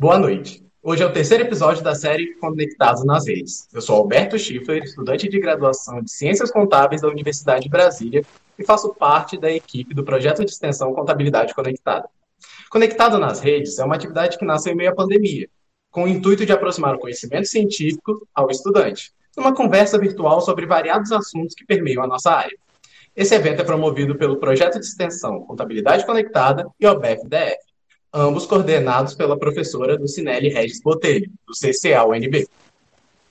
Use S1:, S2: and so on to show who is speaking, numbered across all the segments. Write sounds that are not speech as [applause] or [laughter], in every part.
S1: Boa noite. Hoje é o terceiro episódio da série Conectados nas Redes. Eu sou Alberto Schiffer, estudante de graduação de Ciências Contábeis da Universidade de Brasília e faço parte da equipe do projeto de extensão Contabilidade Conectada. Conectado nas Redes é uma atividade que nasceu em meio à pandemia, com o intuito de aproximar o conhecimento científico ao estudante, numa conversa virtual sobre variados assuntos que permeiam a nossa área. Esse evento é promovido pelo projeto de extensão Contabilidade Conectada e o BFDF ambos coordenados pela professora do Cinelli Regis Botelho, do CCA-UNB.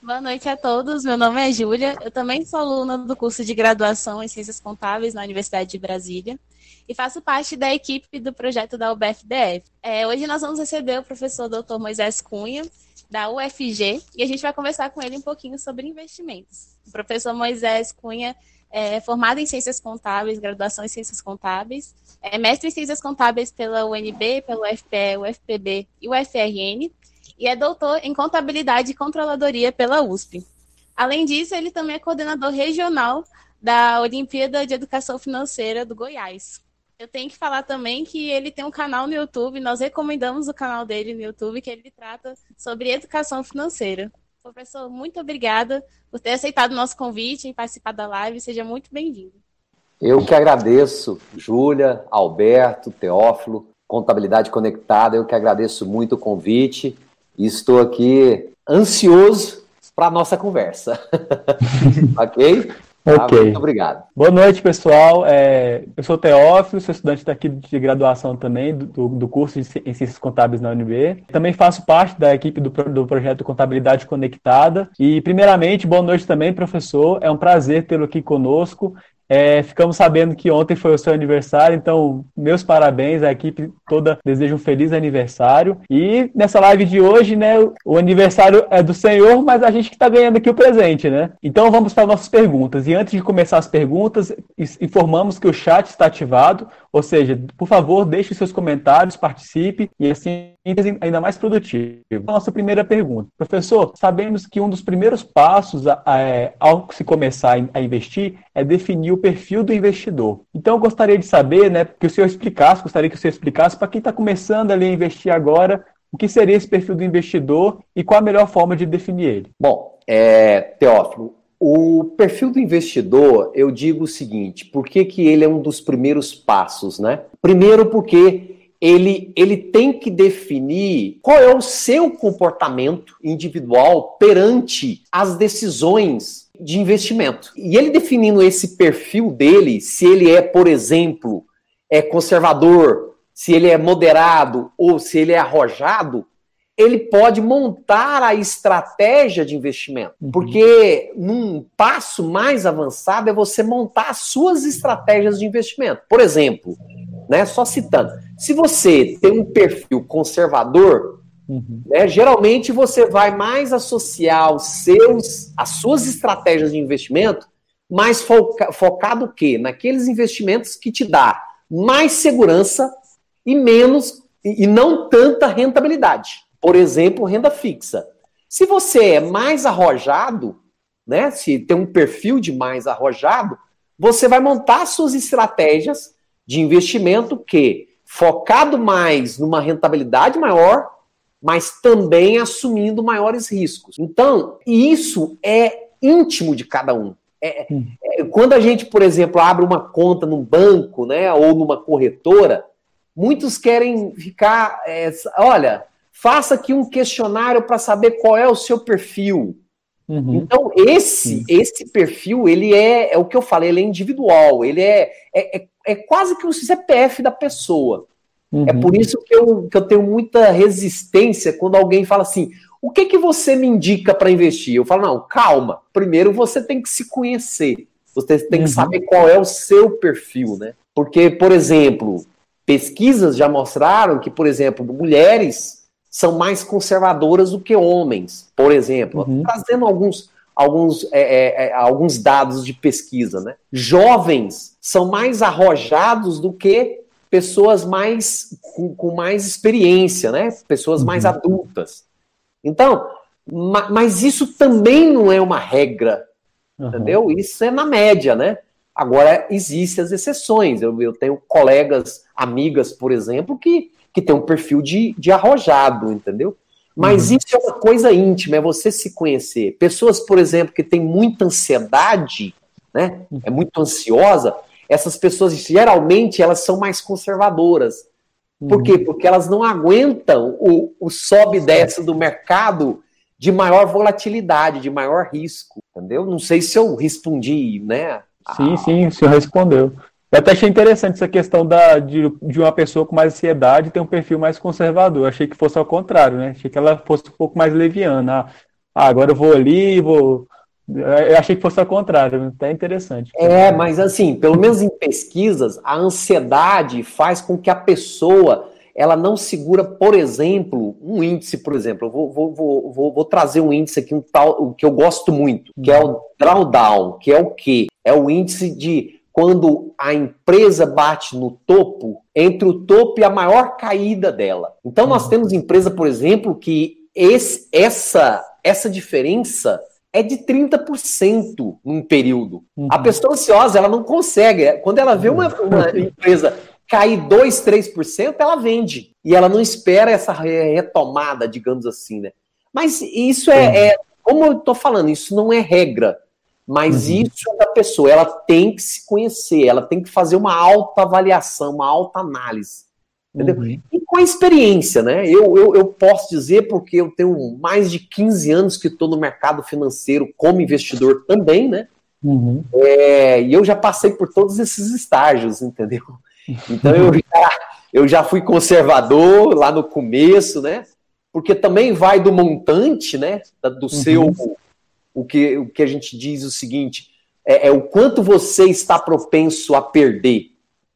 S2: Boa noite a todos, meu nome é Júlia, eu também sou aluna do curso de graduação em Ciências Contábeis na Universidade de Brasília e faço parte da equipe do projeto da UBFDF. É, hoje nós vamos receber o professor Dr. Moisés Cunha, da UFG, e a gente vai conversar com ele um pouquinho sobre investimentos. O professor Moisés Cunha é formado em Ciências Contábeis, graduação em Ciências Contábeis, é mestre em Ciências Contábeis pela UNB, pelo UFPE, UFPB e UFRN, e é doutor em Contabilidade e Controladoria pela USP. Além disso, ele também é coordenador regional da Olimpíada de Educação Financeira do Goiás. Eu tenho que falar também que ele tem um canal no YouTube, nós recomendamos o canal dele no YouTube, que ele trata sobre educação financeira. Professor, muito obrigada por ter aceitado o nosso convite e participar da live. Seja muito bem-vindo.
S3: Eu que agradeço, Júlia, Alberto, Teófilo, Contabilidade Conectada. Eu que agradeço muito o convite e estou aqui ansioso para a nossa conversa. [laughs] ok?
S4: Tá, ok. Muito obrigado. Boa noite, pessoal. É, eu sou Teófilo, sou estudante daqui de graduação também, do, do curso em Ciências Contábeis na UNB. Também faço parte da equipe do, do projeto Contabilidade Conectada. E, primeiramente, boa noite também, professor. É um prazer tê-lo aqui conosco. É, ficamos sabendo que ontem foi o seu aniversário, então meus parabéns, a equipe toda deseja um feliz aniversário. E nessa live de hoje, né, o aniversário é do Senhor, mas a gente que está ganhando aqui o presente, né? Então vamos para nossas perguntas. E antes de começar as perguntas, informamos que o chat está ativado, ou seja, por favor, deixe seus comentários, participe e assim ainda mais produtivo. Nossa primeira pergunta. Professor, sabemos que um dos primeiros passos a, a, é, ao se começar a investir é definir o perfil do investidor. Então, eu gostaria de saber, né, que o senhor explicasse, gostaria que o senhor explicasse para quem está começando ali a investir agora, o que seria esse perfil do investidor e qual a melhor forma de definir ele?
S3: Bom, é, Teófilo, o perfil do investidor, eu digo o seguinte, por que, que ele é um dos primeiros passos, né? Primeiro porque ele, ele tem que definir qual é o seu comportamento individual perante as decisões de investimento. E ele definindo esse perfil dele, se ele é, por exemplo, é conservador, se ele é moderado ou se ele é arrojado, ele pode montar a estratégia de investimento. Uhum. Porque num passo mais avançado é você montar as suas estratégias de investimento. Por exemplo, né, só citando, se você tem um perfil conservador, uhum. né, geralmente você vai mais associar os seus, as suas estratégias de investimento mais foca, focado o quê? Naqueles investimentos que te dá mais segurança e menos e, e não tanta rentabilidade. Por exemplo, renda fixa. Se você é mais arrojado, né, se tem um perfil de mais arrojado, você vai montar suas estratégias de investimento que focado mais numa rentabilidade maior, mas também assumindo maiores riscos. Então, isso é íntimo de cada um. É, é, quando a gente, por exemplo, abre uma conta num banco, né, ou numa corretora, muitos querem ficar, é, olha, faça aqui um questionário para saber qual é o seu perfil. Uhum. Então, esse esse perfil, ele é, é o que eu falei, ele é individual, ele é, é, é, é quase que o CPF da pessoa. É uhum. É por isso que eu, que eu tenho muita resistência quando alguém fala assim: o que, que você me indica para investir? Eu falo, não, calma. Primeiro você tem que se conhecer. Você tem que uhum. saber qual é o seu perfil, né? Porque, por exemplo, pesquisas já mostraram que, por exemplo, mulheres são mais conservadoras do que homens, por exemplo. Uhum. Trazendo alguns, alguns, é, é, é, alguns dados de pesquisa, né? Jovens são mais arrojados do que pessoas mais com, com mais experiência, né? Pessoas uhum. mais adultas. Então, ma, mas isso também não é uma regra, uhum. entendeu? Isso é na média, né? Agora, existem as exceções. Eu, eu tenho colegas, amigas, por exemplo, que que tem um perfil de, de arrojado, entendeu? Mas uhum. isso é uma coisa íntima, é você se conhecer. Pessoas, por exemplo, que têm muita ansiedade, né? É muito ansiosa, essas pessoas geralmente elas são mais conservadoras. Por quê? Uhum. Porque elas não aguentam o, o sobe e desce do mercado de maior volatilidade, de maior risco, entendeu? Não sei se eu respondi, né?
S4: Sim, sim, o senhor respondeu. Eu até achei interessante essa questão da, de, de uma pessoa com mais ansiedade ter um perfil mais conservador. Eu achei que fosse ao contrário, né? Achei que ela fosse um pouco mais leviana. Ah, agora eu vou ali, vou. Eu achei que fosse ao contrário, até interessante.
S3: É, mas assim, pelo menos em pesquisas, a ansiedade faz com que a pessoa ela não segura, por exemplo, um índice, por exemplo, eu vou, vou, vou, vou, trazer um índice aqui, um tal, que eu gosto muito, que é o drawdown, que é o quê? É o índice de quando a empresa bate no topo, entre o topo e a maior caída dela. Então nós uhum. temos empresa, por exemplo, que esse, essa, essa diferença é de 30% num período. Uhum. A pessoa ansiosa, ela não consegue. Quando ela vê uma, uma [laughs] empresa cair 2, 3%, ela vende. E ela não espera essa retomada, digamos assim, né? Mas isso é, é como eu estou falando, isso não é regra. Mas uhum. isso é da pessoa, ela tem que se conhecer, ela tem que fazer uma alta avaliação, uma alta análise. Entendeu? Uhum. E com a experiência, né? Eu, eu, eu, posso dizer, porque eu tenho mais de 15 anos que estou no mercado financeiro como investidor também, né? Uhum. É, e eu já passei por todos esses estágios, entendeu? [laughs] Então eu já, eu já fui conservador lá no começo, né? Porque também vai do montante, né? Do uhum. seu. O que, o que a gente diz o seguinte: é, é o quanto você está propenso a perder.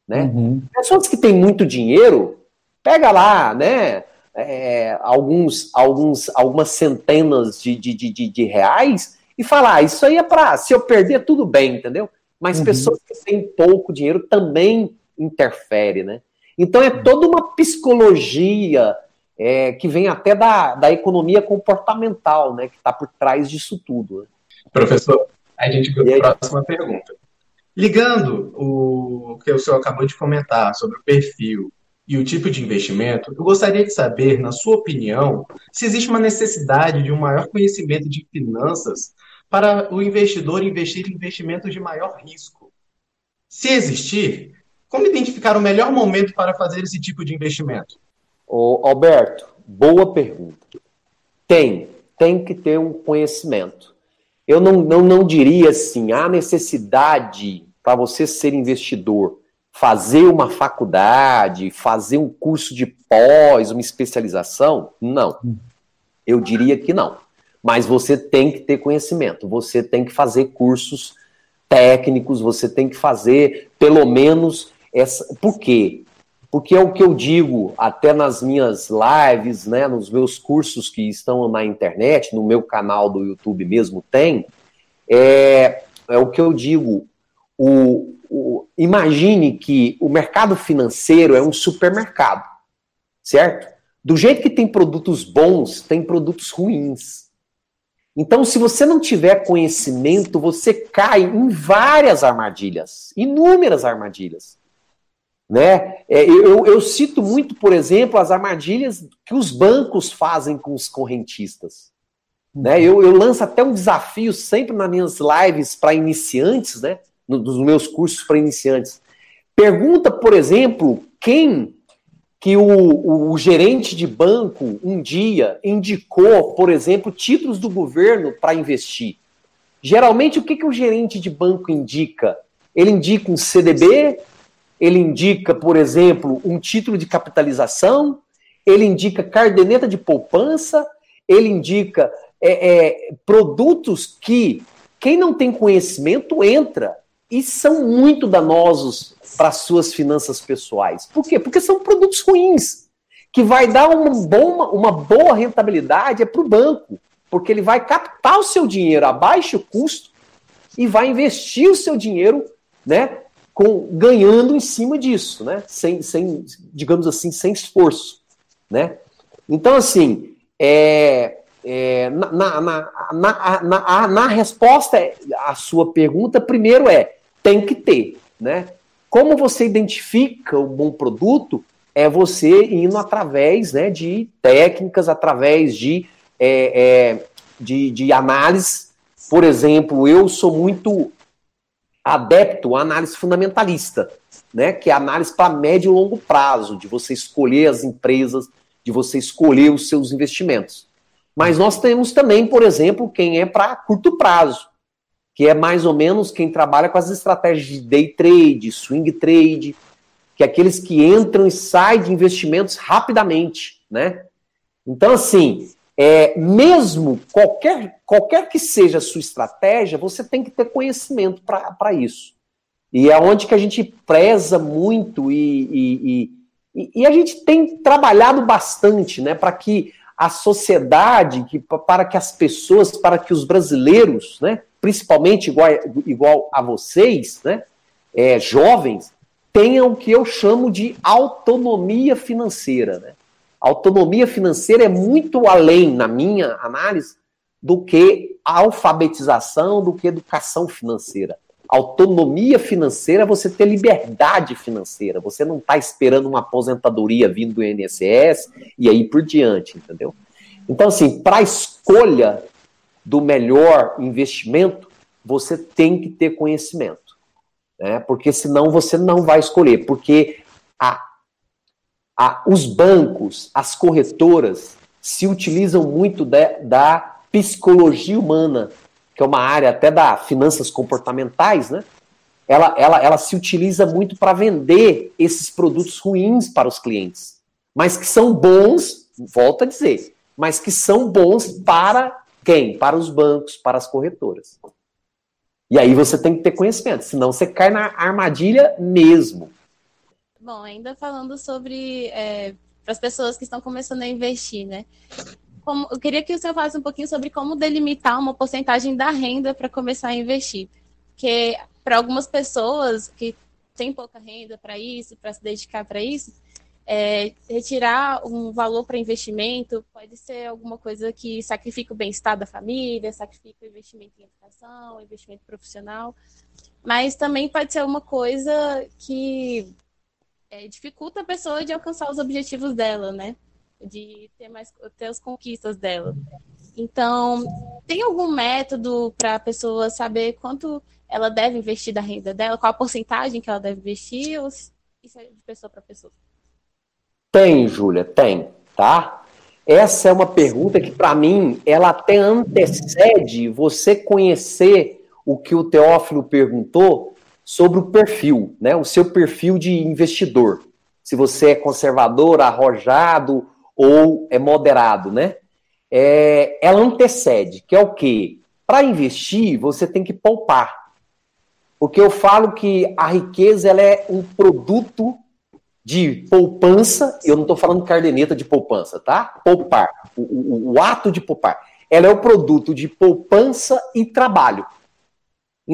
S3: Né? Uhum. Pessoas que têm muito dinheiro, pega lá, né? É, alguns, alguns, algumas centenas de, de, de, de reais e falar, ah, isso aí é para se eu perder tudo bem, entendeu? Mas uhum. pessoas que têm pouco dinheiro também interfere, né? Então é toda uma psicologia é, que vem até da, da economia comportamental, né? Que está por trás disso tudo. Né?
S1: Professor, a gente vai para a próxima pergunta. Ligando o que o senhor acabou de comentar sobre o perfil e o tipo de investimento, eu gostaria de saber, na sua opinião, se existe uma necessidade de um maior conhecimento de finanças para o investidor investir em investimentos de maior risco. Se existir, como identificar o melhor momento para fazer esse tipo de investimento?
S3: Ô, Alberto, boa pergunta. Tem, tem que ter um conhecimento. Eu não, não, não diria assim, há necessidade para você ser investidor, fazer uma faculdade, fazer um curso de pós, uma especialização? Não. Eu diria que não. Mas você tem que ter conhecimento, você tem que fazer cursos técnicos, você tem que fazer pelo menos essa, por quê? Porque é o que eu digo até nas minhas lives, né, nos meus cursos que estão na internet, no meu canal do YouTube mesmo tem, é, é o que eu digo. O, o, imagine que o mercado financeiro é um supermercado, certo? Do jeito que tem produtos bons, tem produtos ruins. Então, se você não tiver conhecimento, você cai em várias armadilhas, inúmeras armadilhas. Né? É, eu, eu cito muito, por exemplo, as armadilhas que os bancos fazem com os correntistas. Né? Eu, eu lanço até um desafio sempre nas minhas lives para iniciantes, né? nos meus cursos para iniciantes. Pergunta, por exemplo, quem que o, o, o, gerente de banco um dia indicou, por exemplo, títulos do governo para investir. Geralmente, o que, que o gerente de banco indica? Ele indica um CDB, ele indica, por exemplo, um título de capitalização, ele indica cardeneta de poupança, ele indica é, é, produtos que quem não tem conhecimento entra e são muito danosos para suas finanças pessoais. Por quê? Porque são produtos ruins, que vai dar uma, bom, uma boa rentabilidade é para o banco, porque ele vai captar o seu dinheiro a baixo custo e vai investir o seu dinheiro né, com, ganhando em cima disso, né? Sem, sem, digamos assim, sem esforço, né? Então, assim, é, é, na, na, na, na, na resposta à sua pergunta, primeiro é, tem que ter, né? Como você identifica o bom produto? é você indo através né, de técnicas, através de, é, é, de, de análise. Por exemplo, eu sou muito adepto à análise fundamentalista, né, que é a análise para médio e longo prazo, de você escolher as empresas, de você escolher os seus investimentos. Mas nós temos também, por exemplo, quem é para curto prazo, que é mais ou menos quem trabalha com as estratégias de day trade, swing trade, que é aqueles que entram e saem de investimentos rapidamente, né? Então, assim, é, mesmo qualquer, qualquer que seja a sua estratégia, você tem que ter conhecimento para isso. E é onde que a gente preza muito e, e, e, e a gente tem trabalhado bastante, né, para que a sociedade, que, para que as pessoas, para que os brasileiros, né, principalmente igual, igual a vocês, né, é, jovens, tenham o que eu chamo de autonomia financeira. Né? Autonomia financeira é muito além, na minha análise, do que alfabetização, do que educação financeira. Autonomia financeira é você ter liberdade financeira. Você não está esperando uma aposentadoria vindo do INSS e aí por diante, entendeu? Então, assim, para a escolha do melhor investimento, você tem que ter conhecimento. Né? Porque senão você não vai escolher. Porque a, a, os bancos, as corretoras, se utilizam muito de, da psicologia humana, que é uma área até da finanças comportamentais, né? Ela, ela, ela se utiliza muito para vender esses produtos ruins para os clientes, mas que são bons, volto a dizer, mas que são bons para quem? Para os bancos, para as corretoras. E aí você tem que ter conhecimento, senão você cai na armadilha mesmo.
S2: Bom, ainda falando sobre é, para as pessoas que estão começando a investir, né? Como, eu queria que o senhor falasse um pouquinho sobre como delimitar uma porcentagem da renda para começar a investir. Porque para algumas pessoas que têm pouca renda para isso, para se dedicar para isso, é, retirar um valor para investimento pode ser alguma coisa que sacrifica o bem-estar da família, sacrifica o investimento em educação, investimento profissional, mas também pode ser uma coisa que é, dificulta a pessoa de alcançar os objetivos dela, né? De ter mais ter as conquistas dela. Então, tem algum método para a pessoa saber quanto ela deve investir da renda dela, qual a porcentagem que ela deve investir, ou isso é de pessoa para pessoa?
S3: Tem, Júlia, tem, tá? Essa é uma pergunta que, para mim, ela até antecede você conhecer o que o Teófilo perguntou sobre o perfil, né? O seu perfil de investidor. Se você é conservador, arrojado ou é moderado, né? É, ela antecede, que é o quê? Para investir, você tem que poupar. Porque eu falo que a riqueza ela é um produto de poupança, eu não estou falando cardeneta de poupança, tá? Poupar, o, o, o, ato de poupar. Ela é o produto de poupança e trabalho.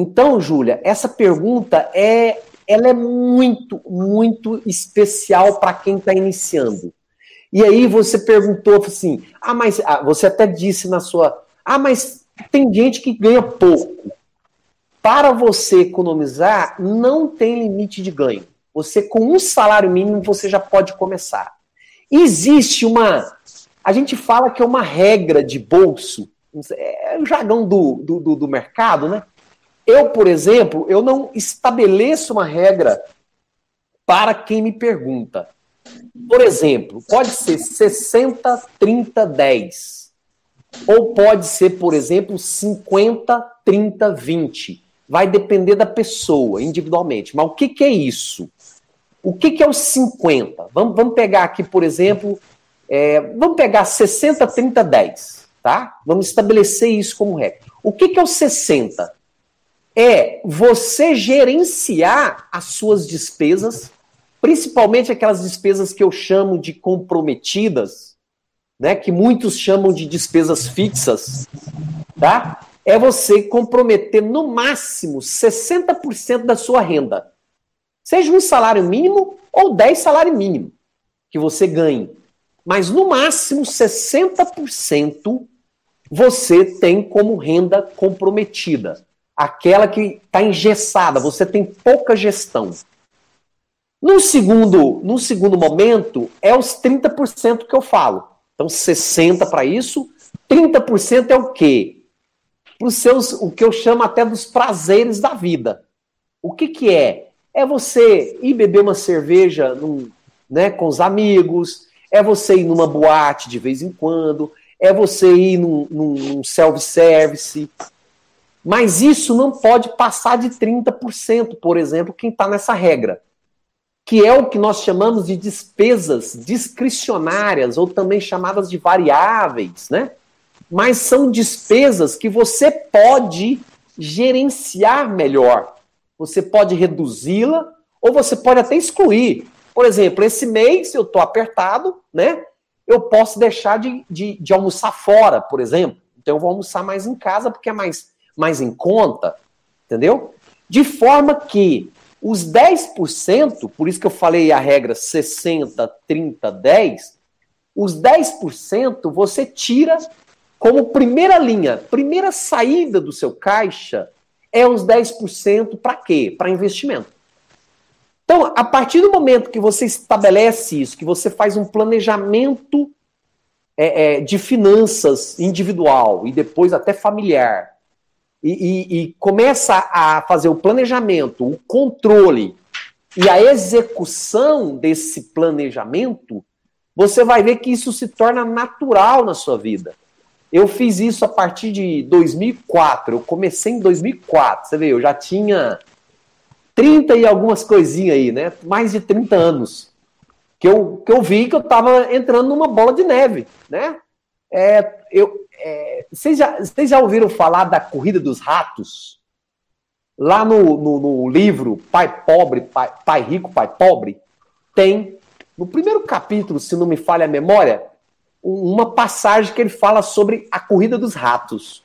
S3: Então, Júlia, essa pergunta é, ela é muito, muito especial para quem está iniciando. E aí você perguntou assim, ah, mas ah, você até disse na sua, ah, mas tem gente que ganha pouco. Para você economizar, não tem limite de ganho. Você, com um salário mínimo, você já pode começar. Existe uma. A gente fala que é uma regra de bolso. É o jargão do, do, do mercado, né? Eu, por exemplo, eu não estabeleço uma regra para quem me pergunta. Por exemplo, pode ser 60, 30, 10. Ou pode ser, por exemplo, 50, 30, 20. Vai depender da pessoa, individualmente. Mas o que, que é isso? O que, que é os 50? Vamos, vamos pegar aqui, por exemplo, é, vamos pegar 60, 30, 10, tá? Vamos estabelecer isso como regra. O que, que é o 60? É você gerenciar as suas despesas, principalmente aquelas despesas que eu chamo de comprometidas, né? Que muitos chamam de despesas fixas, tá? É você comprometer no máximo 60% da sua renda. Seja um salário mínimo ou 10 salário mínimo que você ganhe. Mas no máximo 60% você tem como renda comprometida. Aquela que está engessada, você tem pouca gestão. No segundo, no segundo momento, é os 30% que eu falo. Então, 60% para isso, 30% é o quê? Os seus, o que eu chamo até dos prazeres da vida. O que, que é? É você ir beber uma cerveja num, né, com os amigos, é você ir numa boate de vez em quando, é você ir num, num self-service. Mas isso não pode passar de 30%, por exemplo, quem está nessa regra. Que é o que nós chamamos de despesas discricionárias, ou também chamadas de variáveis, né? Mas são despesas que você pode gerenciar melhor. Você pode reduzi-la, ou você pode até excluir. Por exemplo, esse mês eu estou apertado, né? Eu posso deixar de, de, de, almoçar fora, por exemplo. Então eu vou almoçar mais em casa porque é mais, mais em conta, entendeu? De forma que os 10%, por isso que eu falei a regra 60, 30, 10, os 10% você tira como primeira linha, primeira saída do seu caixa é os 10% para quê? Para investimento. Então, a partir do momento que você estabelece isso, que você faz um planejamento é, é, de finanças individual e depois até familiar, e, e, e começa a fazer o planejamento, o controle e a execução desse planejamento, você vai ver que isso se torna natural na sua vida. Eu fiz isso a partir de 2004. Eu comecei em 2004. Você vê, eu já tinha 30 e algumas coisinhas aí, né? Mais de 30 anos. Que eu, que eu vi que eu estava entrando numa bola de neve, né? É, eu, é, vocês, já, vocês já ouviram falar da corrida dos ratos? Lá no, no, no livro Pai Pobre, Pai, Pai Rico, Pai Pobre, tem, no primeiro capítulo, se não me falha a memória, uma passagem que ele fala sobre a corrida dos ratos.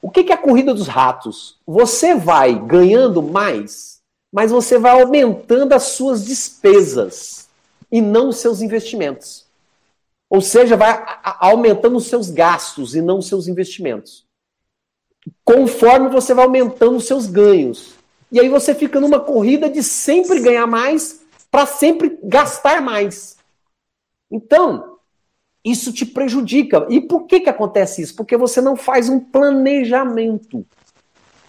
S3: O que é a corrida dos ratos? Você vai ganhando mais mas você vai aumentando as suas despesas e não os seus investimentos. Ou seja, vai aumentando os seus gastos e não os seus investimentos. Conforme você vai aumentando os seus ganhos. E aí você fica numa corrida de sempre ganhar mais para sempre gastar mais. Então, isso te prejudica. E por que, que acontece isso? Porque você não faz um planejamento.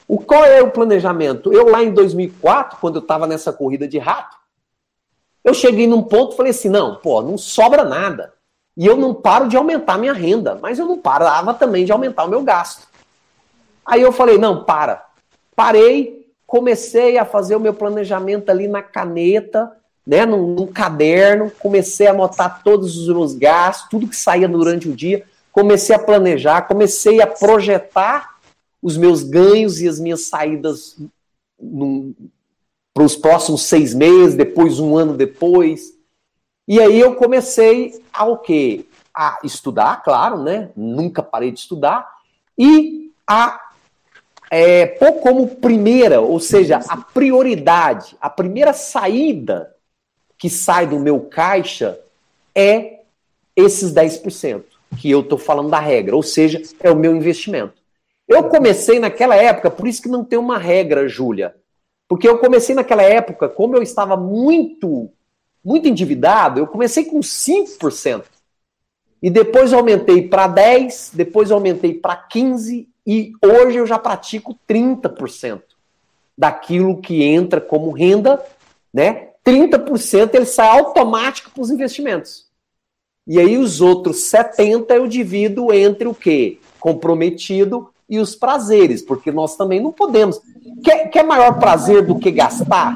S3: O qual é o planejamento? Eu lá em 2004, quando eu estava nessa corrida de rato, eu cheguei num ponto e falei assim, não, pô, não sobra nada. E eu não paro de aumentar minha renda, mas eu não parava também de aumentar o meu gasto. Aí eu falei, não, para. Parei, comecei a fazer o meu planejamento ali na caneta, né, num, num caderno, comecei a anotar todos os meus gastos, tudo que saía durante o dia, comecei a planejar, comecei a projetar os meus ganhos e as minhas saídas para os próximos seis meses, depois um ano depois. E aí eu comecei a o quê? A estudar, claro, né? Nunca parei de estudar. E a é, pôr como primeira, ou seja, a prioridade, a primeira saída que sai do meu caixa é esses 10%, que eu estou falando da regra, ou seja, é o meu investimento. Eu comecei naquela época, por isso que não tem uma regra, Júlia. Porque eu comecei naquela época, como eu estava muito, muito endividado, eu comecei com 5%. E depois aumentei para 10%, depois aumentei para 15%, e hoje eu já pratico 30% daquilo que entra como renda, né? 30% ele sai automático para os investimentos. E aí os outros 70% eu divido entre o quê? Comprometido e os prazeres, porque nós também não podemos. Quer, quer maior prazer do que gastar?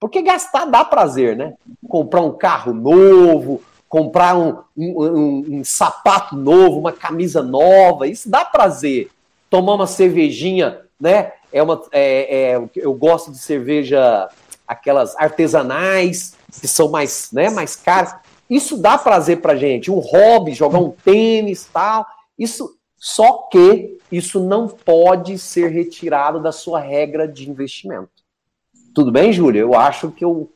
S3: Porque gastar dá prazer, né? Comprar um carro novo, comprar um, um, um, um sapato novo, uma camisa nova, isso dá prazer. Tomar uma cervejinha, né? É uma, é, é, eu gosto de cerveja, aquelas artesanais, que são mais, né, mais caras. Isso dá prazer pra gente. Um hobby, jogar um tênis tal. Isso, só que isso não pode ser retirado da sua regra de investimento. Tudo bem, Júlia? Eu acho que eu,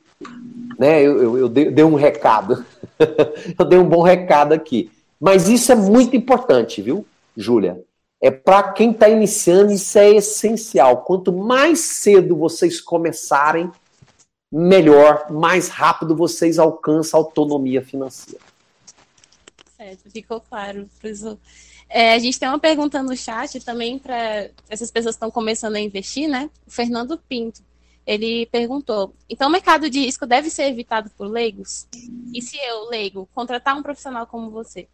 S3: né, eu, eu, eu dei, um recado. [laughs] eu dei um bom recado aqui. Mas isso é muito importante, viu, Júlia? É para quem está iniciando, isso é essencial. Quanto mais cedo vocês começarem, melhor, mais rápido vocês alcançam autonomia financeira.
S2: Certo, ficou claro. É, a gente tem uma pergunta no chat também para essas pessoas que estão começando a investir, né? O Fernando Pinto. Ele perguntou: então o mercado de risco deve ser evitado por leigos? E se eu, leigo, contratar um profissional como você?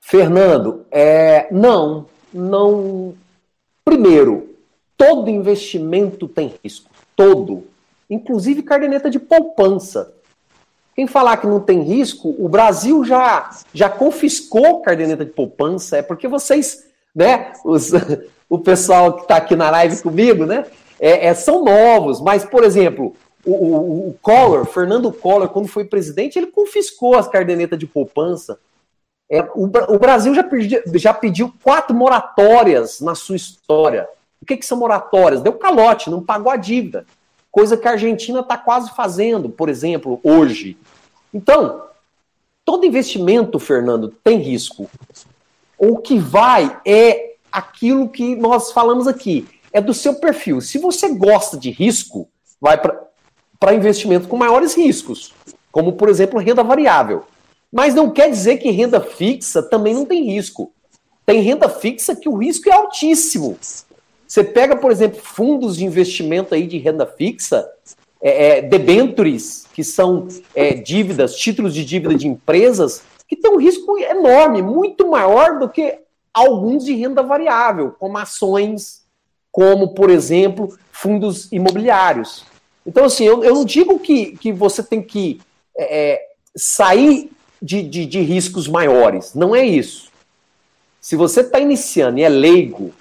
S3: Fernando, é, não, não. Primeiro, todo investimento tem risco, todo, inclusive caderneta de poupança. Quem falar que não tem risco, o Brasil já, já confiscou caderneta de poupança, é porque vocês, né, os, [laughs] o pessoal que está aqui na live comigo, né, é, é, são novos, mas, por exemplo, o, o, o Collor, Fernando Collor, quando foi presidente, ele confiscou as cadernetas de poupança. É, o, o, Brasil já, já pediu quatro moratórias na sua história. O que, que são moratórias? Deu calote, não pagou a dívida coisa que a Argentina está quase fazendo, por exemplo, hoje. Então, todo investimento, Fernando, tem risco. O que vai é aquilo que nós falamos aqui, é do seu perfil. Se você gosta de risco, vai para investimento com maiores riscos, como, por exemplo, renda variável. Mas não quer dizer que renda fixa também não tem risco. Tem renda fixa que o risco é altíssimo. Você pega, por exemplo, fundos de investimento aí de renda fixa, é, é, debentures, que são é, dívidas, títulos de dívida de empresas, que tem um risco enorme, muito maior do que alguns de renda variável, como ações, como, por exemplo, fundos imobiliários. Então, assim, eu, eu não digo que, que você tem que é, é, sair de, de, de riscos maiores, não é isso. Se você está iniciando e é leigo,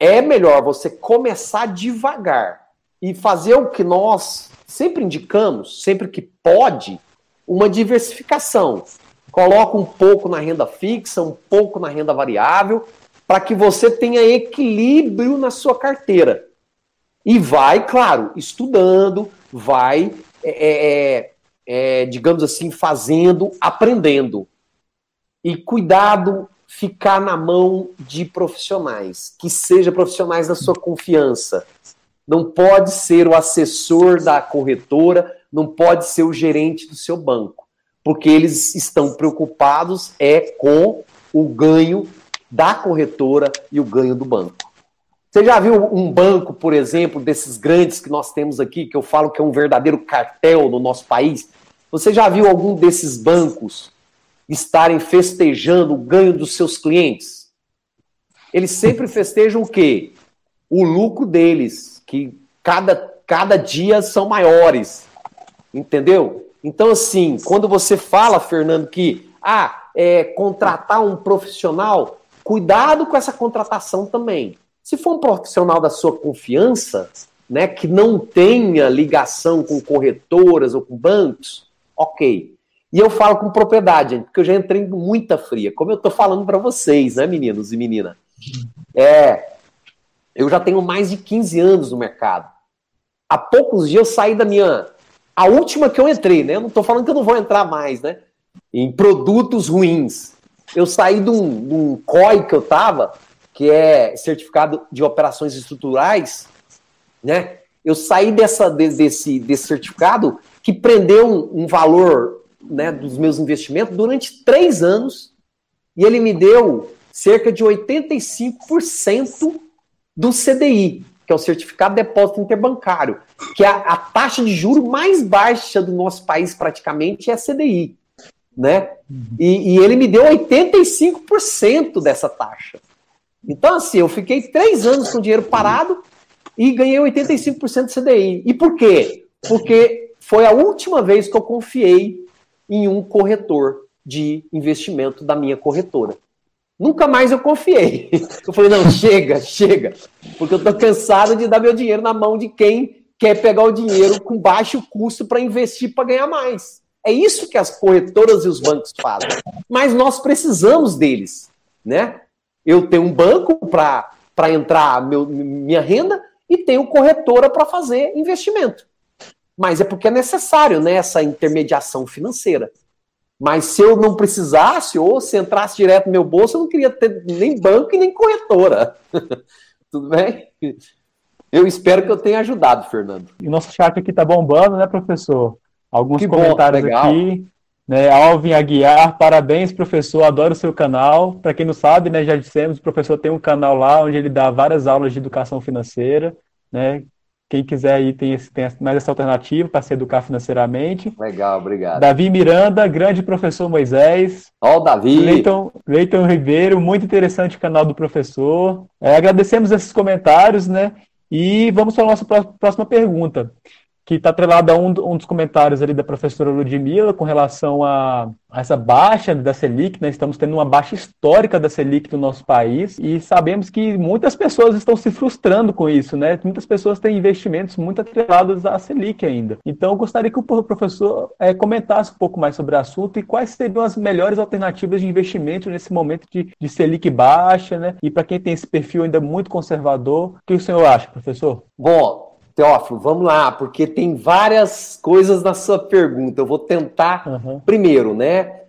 S3: é melhor você começar devagar e fazer o que nós sempre indicamos, sempre que pode, uma diversificação. Coloca um pouco na renda fixa, um pouco na renda variável, para que você tenha equilíbrio na sua carteira. E vai, claro, estudando, vai, é, é, é, é digamos assim, fazendo, aprendendo. E cuidado ficar na mão de profissionais, que seja profissionais da sua confiança. Não pode ser o assessor da corretora, não pode ser o gerente do seu banco, porque eles estão preocupados é com o ganho da corretora e o ganho do banco. Você já viu um banco, por exemplo, desses grandes que nós temos aqui, que eu falo que é um verdadeiro cartel no nosso país? Você já viu algum desses bancos estarem festejando o ganho dos seus clientes. Eles sempre festejam o quê? O lucro deles, que cada, cada dia são maiores. Entendeu? Então, assim, quando você fala, Fernando, que ah, é, contratar um profissional, cuidado com essa contratação também. Se for um profissional da sua confiança, né, que não tenha ligação com corretoras ou com bancos, ok. E eu falo com propriedade, porque eu já entrei em muita fria, como eu tô falando para vocês, né, meninos e menina? É, eu já tenho mais de 15 anos no mercado. Há poucos dias eu saí da minha. A última que eu entrei, né? Eu não tô falando que eu não vou entrar mais, né? Em produtos ruins. Eu saí de um, de um COI que eu tava, que é certificado de operações estruturais, né? Eu saí dessa, desse, desse certificado que prendeu um, um valor né, dos meus investimentos durante três anos e ele me deu cerca de 85% do CDI, que é o Certificado de Depósito Interbancário, que é a, a, taxa de juro mais baixa do nosso país praticamente é a CDI, né? E, e ele me deu 85% dessa taxa. Então, assim, eu fiquei três anos com dinheiro parado e ganhei 85% do CDI. E por quê? Porque foi a última vez que eu confiei em um corretor de investimento da minha corretora. Nunca mais eu confiei. [laughs] Eu falei, não, chega, chega. Porque eu estou cansado de dar meu dinheiro na mão de quem quer pegar o dinheiro com baixo custo para investir para ganhar mais. É isso que as corretoras e os bancos fazem. Mas nós precisamos deles, né? Eu tenho um banco para entrar meu, minha renda e tenho corretora para fazer investimento mas é porque é necessário né, essa intermediação financeira. Mas se eu não precisasse, ou se entrasse direto no meu bolso, eu não queria ter nem banco e nem corretora. [laughs] Tudo bem? Eu espero que eu tenha ajudado, Fernando.
S4: E nosso chat aqui tá bombando, né, professor? Alguns que comentários bom, aqui. Né, Alvin Aguiar, parabéns, professor, adoro o seu canal. Para quem não sabe, né, já dissemos, o professor tem um canal lá onde ele dá várias aulas de educação financeira, né? Quem quiser aí tem, esse, tem mais essa alternativa para se educar financeiramente.
S3: Legal, obrigado.
S4: Davi Miranda, grande professor Moisés.
S3: Ó, o Davi.
S4: Leiton, Leiton Ribeiro, muito interessante o canal do professor. É, agradecemos esses comentários, né? E vamos para a nossa próxima pergunta que está atrelado a um, um, dos comentários ali da professora Ludmilla com relação a, a, essa baixa da Selic, né? Estamos tendo uma baixa histórica da Selic no nosso país e sabemos que muitas pessoas estão se frustrando com isso, né? Muitas pessoas têm investimentos muito atrelados à Selic ainda. Então, gostaria que o professor é, comentasse um pouco mais sobre o assunto e quais seriam as melhores alternativas de investimento nesse momento de, de Selic baixa, né? E para quem tem esse perfil ainda muito conservador, o que o senhor acha, professor?
S3: Bom, Teófilo, vamos lá, porque tem várias coisas na sua pergunta. Eu vou tentar uhum. primeiro, né?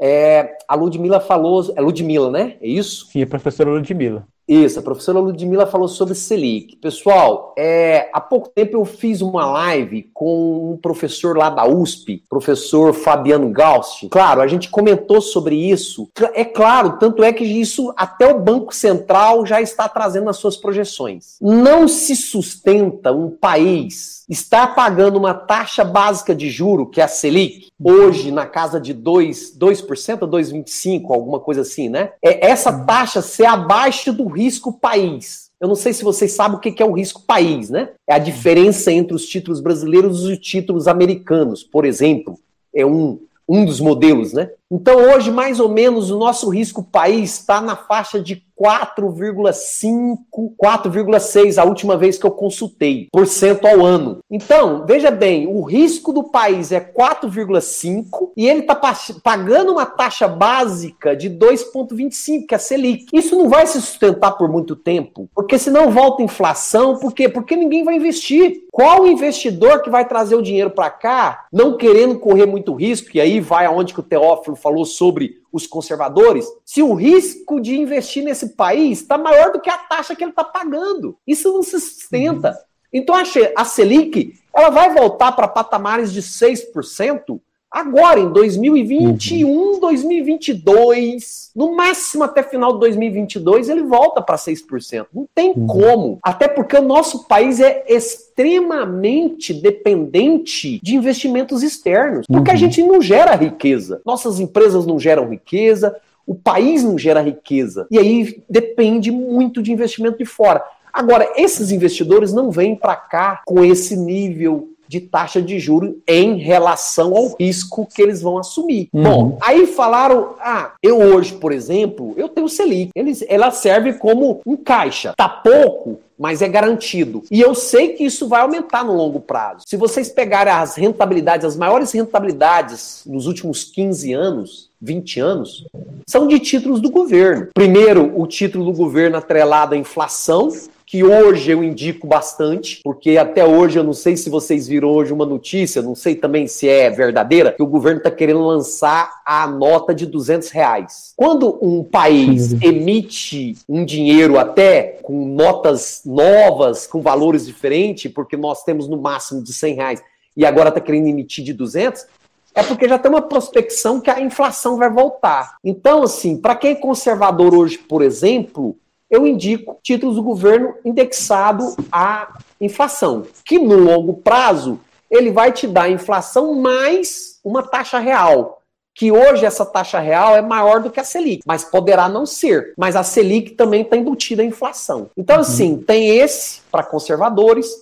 S3: É, a Ludmilla falou. É Ludmilla, né? É isso?
S4: Sim, a professora Ludmilla.
S3: Isso, a professora Ludmilla falou sobre Selic. Pessoal, é, há pouco tempo eu fiz uma live com um professor lá da USP, professor Fabiano Gausti. Claro, a gente comentou sobre isso. É claro, tanto é que isso até o Banco Central já está trazendo as suas projeções. Não se sustenta um país estar pagando uma taxa básica de juro, que é a Selic, hoje na casa de 2%, 2% ou 2,25%, alguma coisa assim, né? É essa taxa ser abaixo do risco país. Eu não sei se vocês sabem o que é o risco país, né? É a diferença entre os títulos brasileiros e os títulos americanos, por exemplo. É um, um dos modelos, né? Então, hoje, mais ou menos, o nosso risco país está na faixa de 4,5, 4,6 a última vez que eu consultei, por cento ao ano. Então, veja bem, o risco do país é 4,5 e ele está pagando uma taxa básica de 2,25, que é a Selic. Isso não vai se sustentar por muito tempo, porque senão volta inflação. Por quê? Porque ninguém vai investir. Qual investidor que vai trazer o dinheiro para cá, não querendo correr muito risco, e aí vai aonde que o Teófilo falou sobre os conservadores, se o risco de investir nesse país está maior do que a taxa que ele está pagando. Isso não se sustenta. Uhum. Então a Selic ela vai voltar para patamares de 6%, agora, em 2021, uhum. 2022, no máximo até final de 2022, ele volta para 6%. Não tem uhum. como. Até porque o nosso país é extremamente dependente de investimentos externos. Porque uhum. a gente não gera riqueza. Nossas empresas não geram riqueza, o país não gera riqueza. E aí depende muito de investimento de fora. Agora, esses investidores não vêm para cá com esse nível de taxa de juro em relação ao risco que eles vão assumir. Uhum. Bom, aí falaram, ah, eu hoje, por exemplo, eu tenho Selic. Eles, ela serve como um caixa. Tá pouco, mas é garantido. E eu sei que isso vai aumentar no longo prazo. Se vocês pegarem as rentabilidades, as maiores rentabilidades nos últimos 15 anos, 20 anos, são de títulos do governo. Primeiro, o título do governo atrelado à inflação, que hoje eu indico bastante, porque até hoje eu não sei se vocês viram hoje uma notícia, não sei também se é verdadeira, que o governo está querendo lançar a nota de 200 reais. Quando um país emite um dinheiro até com notas novas, com valores diferentes, porque nós temos no máximo de 100 reais e agora está querendo emitir de 200, é porque já tem uma prospecção que a inflação vai voltar. Então, assim, para quem é conservador hoje, por exemplo, eu indico títulos do governo indexado à inflação, que no longo prazo ele vai te dar inflação mais uma taxa real. Que hoje essa taxa real é maior do que a Selic, mas poderá não ser. Mas a Selic também está embutida a inflação. Então, uhum. assim, tem esse para conservadores,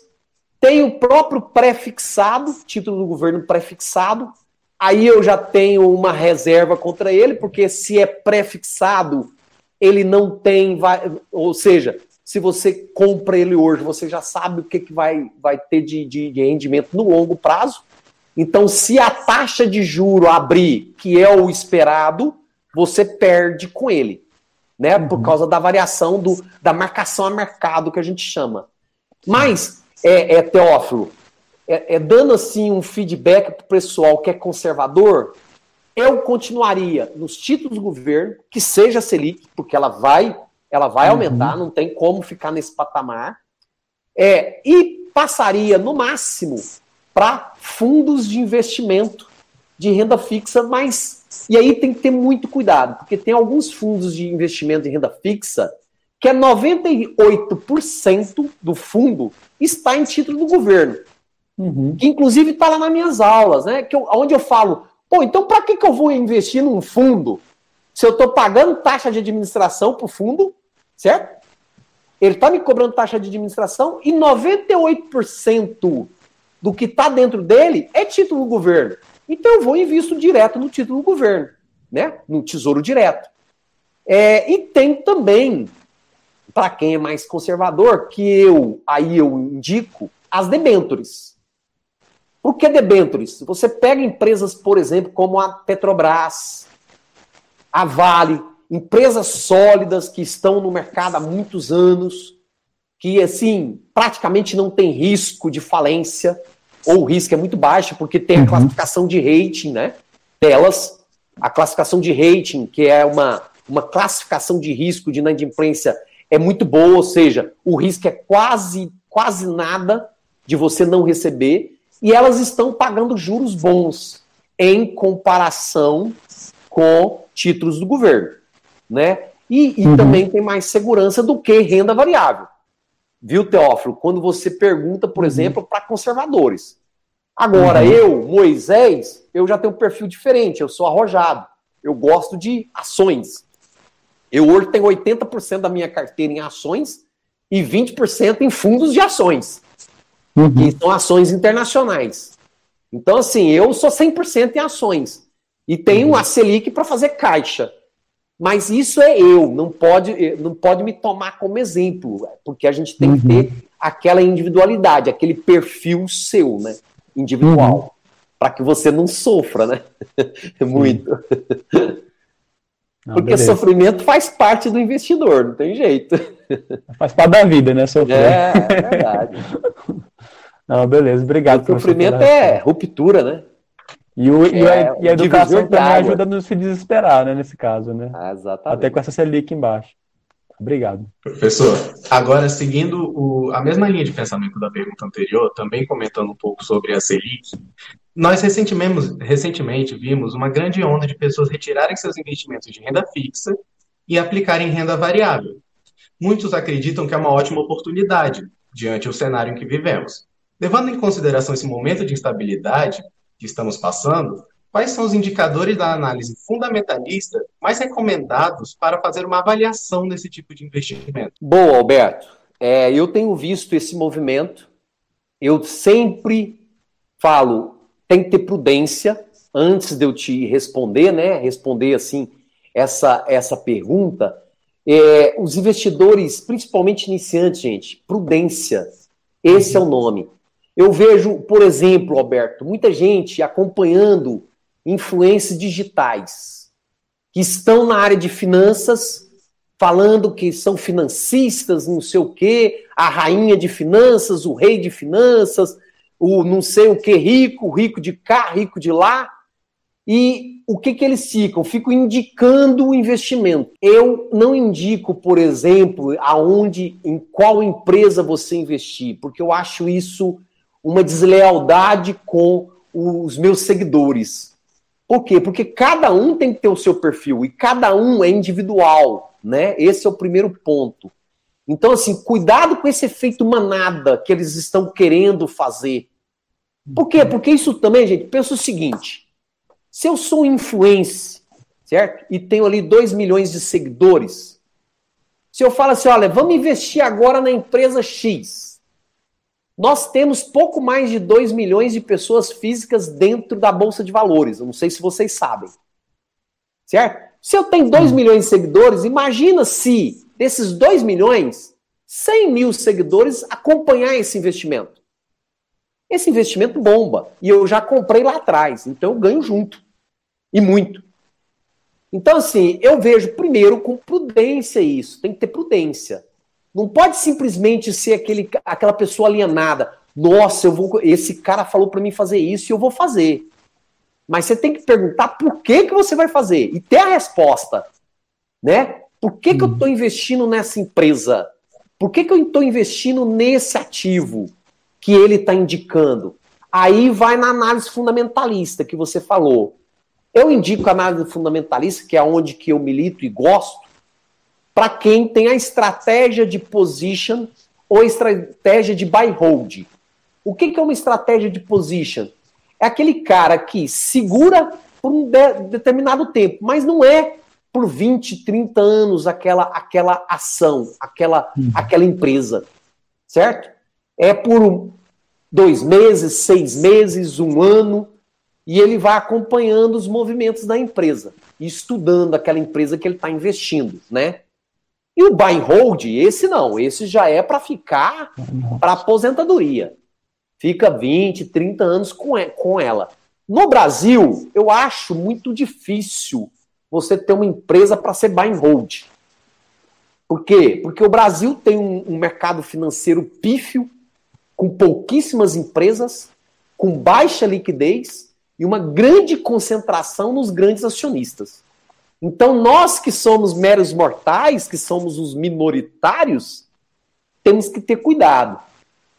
S3: tem o próprio pré-fixado, título do governo pré-fixado. Aí eu já tenho uma reserva contra ele, porque se é pré-fixado, ele não tem, vai, ou seja, se você compra ele hoje, você já sabe o que, que vai, vai ter de, de, de rendimento no longo prazo. Então, se a taxa de juro abrir, que é o esperado, você perde com ele, né? Por uhum. causa da variação do, da marcação a mercado que a gente chama. Mas, é, é Teófilo, é, é, dando assim um feedback para o pessoal que é conservador, eu continuaria nos títulos do governo, que seja Selic, porque ela vai, ela vai uhum. aumentar, não tem como ficar nesse patamar. É, e passaria, no máximo, para fundos de investimento de renda fixa, mas. E aí tem que ter muito cuidado, porque tem alguns fundos de investimento de renda fixa que é 98% do fundo está em título do governo. Uhum. Que inclusive está lá nas minhas aulas, né? Que eu, onde eu falo, pô, então para que, que eu vou investir num fundo se eu estou pagando taxa de administração para o fundo, certo? Ele está me cobrando taxa de administração e 98% do que está dentro dele é título do governo. Então eu vou e invisto direto no título do governo, né? No tesouro direto. É, e tem também, para quem é mais conservador, que eu aí eu indico as debêntures. Por que debêntures? Você pega empresas, por exemplo, como a Petrobras, a Vale, empresas sólidas que estão no mercado há muitos anos, que assim praticamente não tem risco de falência, ou o risco é muito baixo, porque tem a uhum. classificação de rating, né? Delas, a classificação de rating, que é uma, uma classificação de risco de inadimplência, é muito boa, ou seja, o risco é quase, quase nada de você não receber, e elas estão pagando juros bons em comparação com títulos do governo né? E, e uhum. também tem mais segurança do que renda variável. Viu, Teófilo? Quando você pergunta, por uhum. exemplo, para conservadores. Agora, uhum. eu, Moisés, eu já tenho um perfil diferente, eu sou arrojado. Eu gosto de ações. Eu hoje tenho 80% da minha carteira em ações e 20% em fundos de ações. Uhum. Que são ações internacionais. Então, assim, eu sou 100% em ações. E tenho uhum. a Selic para fazer caixa. Mas isso é eu, não pode, não pode me tomar como exemplo, porque a gente tem uhum. que ter aquela individualidade, aquele perfil seu, né? Individual. Uhum. Para que você não sofra, né? [laughs] Muito. Não, [laughs] porque beleza. sofrimento faz parte do investidor, não tem jeito. [laughs]
S4: Faz parte da vida, né? Sofrer.
S3: É, é verdade. [laughs]
S4: Não, beleza, obrigado.
S3: O sofrimento é ruptura, né?
S4: E, o, e, a, é, e a educação também ajuda a não se desesperar, né, nesse caso, né? Ah, exatamente. Até com essa Selic embaixo. Obrigado.
S1: Professor, agora seguindo o, a mesma linha de pensamento da pergunta anterior, também comentando um pouco sobre a Selic, nós recentemente, recentemente vimos uma grande onda de pessoas retirarem seus investimentos de renda fixa e aplicarem renda variável. Muitos acreditam que é uma ótima oportunidade diante do cenário em que vivemos. Levando em consideração esse momento de instabilidade, que estamos passando, quais são os indicadores da análise fundamentalista mais recomendados para fazer uma avaliação desse tipo de investimento?
S3: Bom, Alberto, é, eu tenho visto esse movimento. Eu sempre falo, tem que ter prudência antes de eu te responder, né? Responder assim essa essa pergunta. É, os investidores, principalmente iniciantes, gente, prudência. Esse é o nome. Eu vejo, por exemplo, Alberto, muita gente acompanhando influências digitais que estão na área de finanças, falando que são financistas, não sei o quê, a rainha de finanças, o rei de finanças, o não sei o que rico, rico de cá, rico de lá. E o que, que eles ficam? Ficam indicando o investimento. Eu não indico, por exemplo, aonde, em qual empresa você investir, porque eu acho isso uma deslealdade com os meus seguidores. Por quê? Porque cada um tem que ter o seu perfil e cada um é individual, né? Esse é o primeiro ponto. Então, assim, cuidado com esse efeito manada que eles estão querendo fazer. Por quê? Porque isso também, gente, pensa o seguinte: se eu sou influencer, certo? E tenho ali 2 milhões de seguidores, se eu falo assim, olha, vamos investir agora na empresa X, nós temos pouco mais de 2 milhões de pessoas físicas dentro da Bolsa de Valores. Eu não sei se vocês sabem. Certo? Se eu tenho 2 milhões de seguidores, imagina se desses 2 milhões, 100 mil seguidores acompanhar esse investimento. Esse investimento bomba. E eu já comprei lá atrás. Então eu ganho junto. E muito. Então, assim, eu vejo primeiro com prudência isso. Tem que ter prudência. Não pode simplesmente ser aquele, aquela pessoa alienada. Nossa, eu vou, esse cara falou para mim fazer isso e eu vou fazer. Mas você tem que perguntar por que, que você vai fazer e ter a resposta, né? Por que, que eu estou investindo nessa empresa? Por que, que eu estou investindo nesse ativo que ele está indicando? Aí vai na análise fundamentalista que você falou. Eu indico a análise fundamentalista, que é onde que eu milito e gosto, para quem tem a estratégia de position ou estratégia de buy hold. O que, que é uma estratégia de position? É aquele cara que segura por um de determinado tempo, mas não é por 20, 30 anos aquela, aquela ação, aquela, hum. aquela empresa, certo? É por dois meses, seis meses, um ano, e ele vai acompanhando os movimentos da empresa, estudando aquela empresa que ele está investindo, né? E o buy and hold, esse não, esse já é para ficar para aposentadoria. Fica 20, 30 anos com, ela. No Brasil, eu acho muito difícil você ter uma empresa para ser buy and hold. Por quê? Porque o Brasil tem um, um mercado financeiro pífio, com pouquíssimas empresas, com baixa liquidez e uma grande concentração nos grandes acionistas. Então, nós que somos meros mortais, que somos os minoritários, temos que ter cuidado.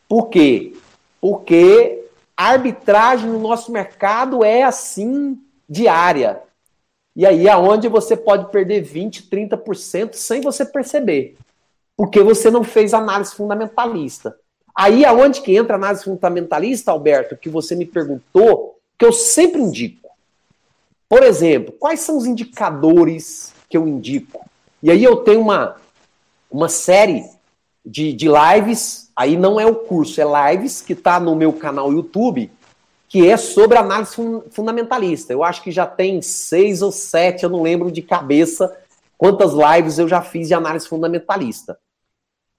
S3: Por quê? Porque a arbitragem no nosso mercado é assim diária. E aí é onde você pode perder 20, 30% sem você perceber. Porque você não fez análise fundamentalista. Aí é onde que entra a análise fundamentalista, Alberto, que você me perguntou, que eu sempre indico. Por exemplo, quais são os indicadores que eu indico? E aí eu tenho uma, uma série de, de lives, aí não é o curso, é lives que está no meu canal YouTube, que é sobre análise fundamentalista. Eu acho que já tem seis ou sete, eu não lembro de cabeça quantas lives eu já fiz de análise fundamentalista.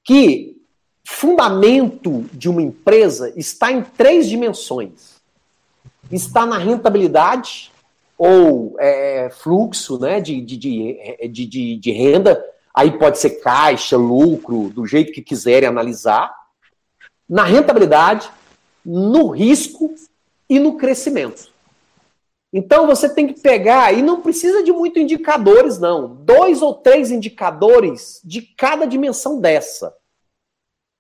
S3: Que fundamento de uma empresa está em três dimensões. Está na rentabilidade, ou é, fluxo né, de, de, de, de, de renda, aí pode ser caixa, lucro, do jeito que quiserem analisar, na rentabilidade, no risco e no crescimento. Então você tem que pegar, e não precisa de muitos indicadores, não. Dois ou três indicadores de cada dimensão dessa.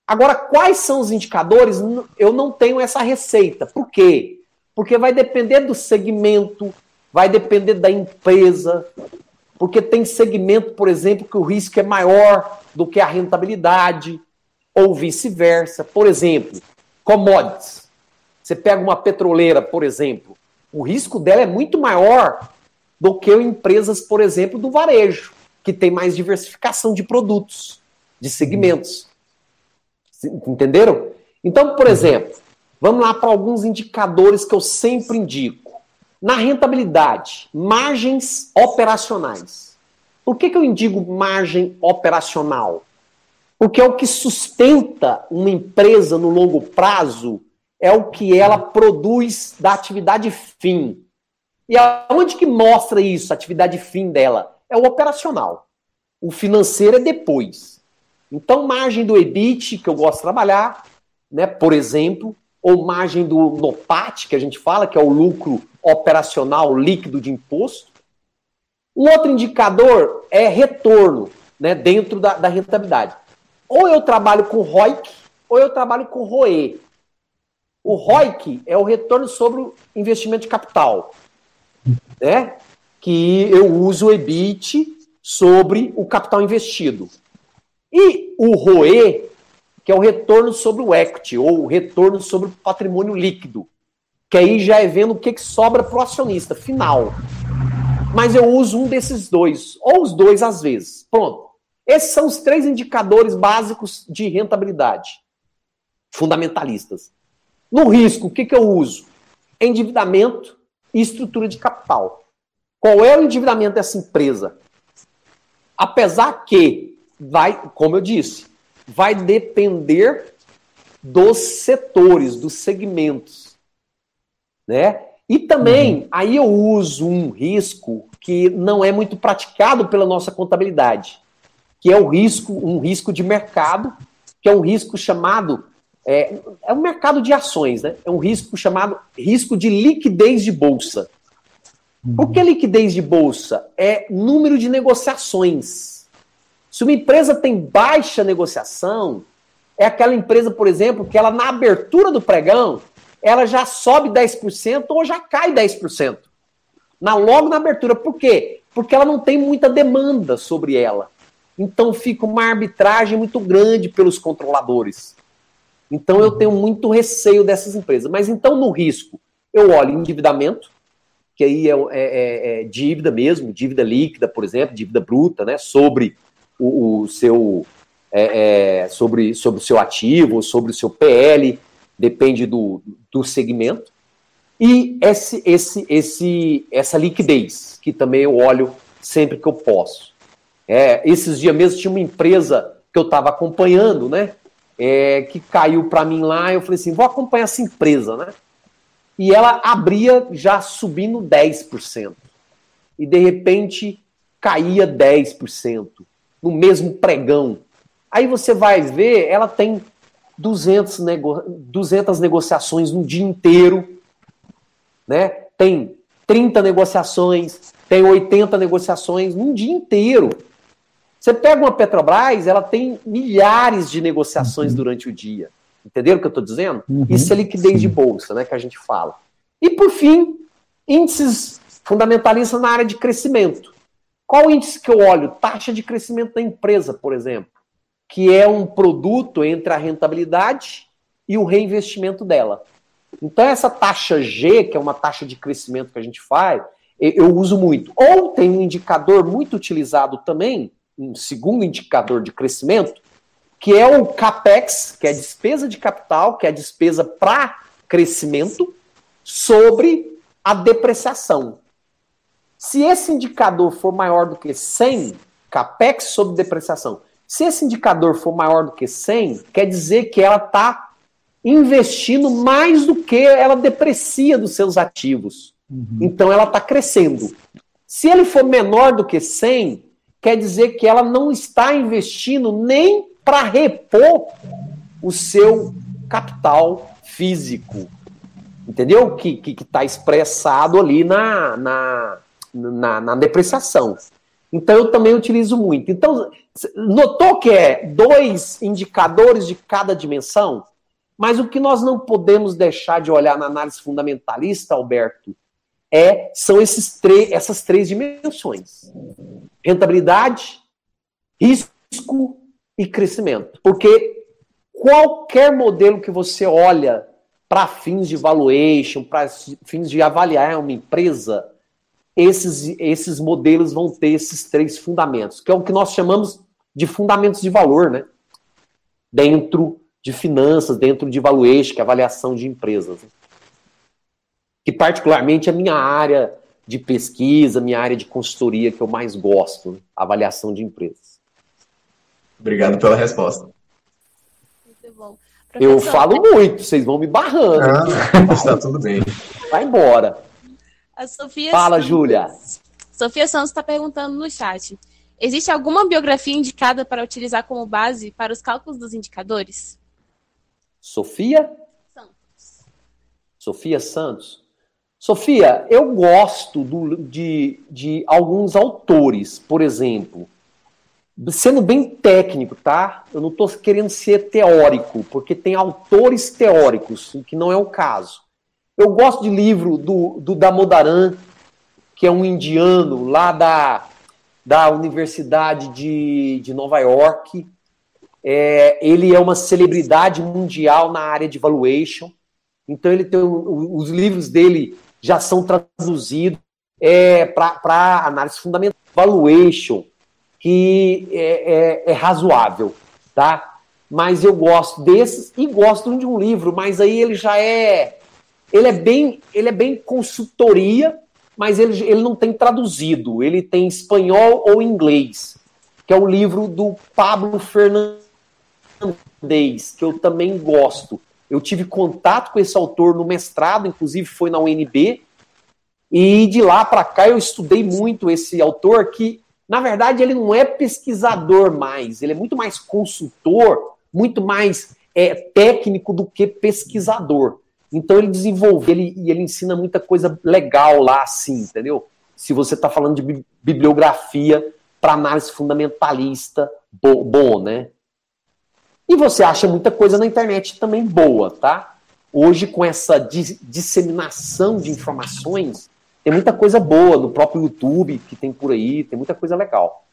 S3: Agora, quais são os indicadores? Eu não tenho essa receita. Por quê? Porque vai depender do segmento, vai depender da empresa, porque tem segmento, por exemplo, que o risco é maior do que a rentabilidade, ou vice-versa. Por exemplo, commodities. Você pega uma petroleira, por exemplo, o risco dela é muito maior do que empresas, por exemplo, do varejo, que tem mais diversificação de produtos, de segmentos. Entenderam? Então, por exemplo, vamos lá para alguns indicadores que eu sempre indico. Na rentabilidade, margens operacionais. Por que, que eu indico margem operacional? Porque é o que sustenta uma empresa no longo prazo, é o que ela produz da atividade fim. E aonde que mostra isso, a atividade fim dela? É o operacional. O financeiro é depois. Então, margem do EBIT, que eu gosto de trabalhar, né, por exemplo, ou margem do NOPAT, que a gente fala, que é o lucro operacional líquido de imposto. Um outro indicador é retorno, né, dentro da, da rentabilidade. Ou eu trabalho com ROIC, ou eu trabalho com ROE. O ROIC é o retorno sobre o investimento de capital, né? Que eu uso o EBIT sobre o capital investido. E o ROE, que é o retorno sobre o equity, ou o retorno sobre o patrimônio líquido que aí já é vendo o que, que sobra para o acionista final. Mas eu uso um desses dois, ou os dois às vezes. Pronto. Esses são os três indicadores básicos de rentabilidade, fundamentalistas. No risco, o que, que eu uso? Endividamento e estrutura de capital. Qual é o endividamento dessa empresa? Apesar que vai, como eu disse, vai depender dos setores, dos segmentos né? E também, uhum. aí eu uso um risco que não é muito praticado pela nossa contabilidade, que é o risco, um risco de mercado, que é um risco chamado é, é um mercado de ações, né? É um risco chamado risco de liquidez de bolsa. Uhum. Por que liquidez de bolsa? É número de negociações. Se uma empresa tem baixa negociação, é aquela empresa, por exemplo, que ela na abertura do pregão, ela já sobe 10% ou já cai 10%. Na, logo na abertura. Por quê? Porque ela não tem muita demanda sobre ela. Então fica uma arbitragem muito grande pelos controladores. Então eu tenho muito receio dessas empresas. Mas então no risco, eu olho endividamento, que aí é, é, é, é dívida mesmo, dívida líquida, por exemplo, dívida bruta, né, sobre o, o seu é, é, sobre, sobre o seu ativo, sobre o seu PL, depende do, do segmento. E esse, esse, esse, essa liquidez, que também eu olho sempre que eu posso. É, esses dias mesmo tinha uma empresa que eu estava acompanhando, né? É, que caiu para mim lá, eu falei assim, vou acompanhar essa empresa, né? E ela abria já subindo 10%. E de repente caía 10% no mesmo pregão. Aí você vai ver, ela tem 200, nego 200 negociações no dia inteiro, né? Tem 30 negociações, tem 80 negociações num dia inteiro. Você pega uma Petrobras, ela tem milhares de negociações uhum. durante o dia. Entenderam o que eu estou dizendo? Uhum. Isso é liquidez Sim. de bolsa, né, que a gente fala. E por fim, índices fundamentalistas na área de crescimento. Qual índice que eu olho? Taxa de crescimento da empresa, por exemplo, que é um produto entre a rentabilidade e o reinvestimento dela. Então, essa taxa G, que é uma taxa de crescimento que a gente faz, eu uso muito. Ou tem um indicador muito utilizado também, um segundo indicador de crescimento, que é o CAPEX, que é a despesa de capital, que é a despesa para crescimento, sobre a depreciação. Se esse indicador for maior do que 100, CAPEX sobre depreciação, se esse indicador for maior do que 100, quer dizer que ela está investindo mais do que ela deprecia dos seus ativos. Uhum. Então ela está crescendo. Se ele for menor do que 100, quer dizer que ela não está investindo nem para repor o seu capital físico. Entendeu? Que está expressado ali na, na, na, na depreciação. Então eu também utilizo muito. Então, notou que é dois indicadores de cada dimensão? Mas o que nós não podemos deixar de olhar na análise fundamentalista, Alberto, é são esses essas três dimensões: rentabilidade, risco e crescimento. Porque qualquer modelo que você olha para fins de valuation, para fins de avaliar uma empresa, esses, esses modelos vão ter esses três fundamentos, que é o que nós chamamos de fundamentos de valor, né? Dentro de finanças, dentro de valuation, que é avaliação de empresas. Que particularmente é a minha área de pesquisa, minha área de consultoria que eu mais gosto, né? avaliação de empresas.
S1: Obrigado pela resposta.
S3: Muito bom. Professor, eu falo muito, vocês vão me barrando.
S1: Ah, está [laughs] tudo bem.
S3: Vai embora.
S2: A Sofia
S3: Fala, Júlia.
S2: Sofia Santos está perguntando no chat. Existe alguma biografia indicada para utilizar como base para os cálculos dos indicadores?
S3: Sofia? Santos. Sofia Santos. Sofia, eu gosto do, de, de alguns autores, por exemplo, sendo bem técnico, tá? Eu não estou querendo ser teórico, porque tem autores teóricos, que não é o caso. Eu gosto de livro do, do Damodaran, que é um indiano lá da, da Universidade de, de Nova York. É, ele é uma celebridade mundial na área de valuation. Então ele tem os livros dele já são traduzidos é, para análise fundamental, valuation, que é, é, é razoável, tá? Mas eu gosto desses e gosto de um livro, mas aí ele já é ele é bem, ele é bem consultoria, mas ele, ele não tem traduzido. Ele tem espanhol ou inglês, que é o livro do Pablo Fernandes, que eu também gosto. Eu tive contato com esse autor no mestrado, inclusive foi na UNB, e de lá para cá eu estudei muito esse autor que, na verdade, ele não é pesquisador mais, ele é muito mais consultor, muito mais é, técnico do que pesquisador. Então ele desenvolve, ele, e ele ensina muita coisa legal lá, assim, entendeu? Se você está falando de bibliografia para análise fundamentalista bo bom, né? E você acha muita coisa na internet também boa, tá? Hoje, com essa dis disseminação de informações, tem muita coisa boa no próprio YouTube que tem por aí, tem muita coisa legal.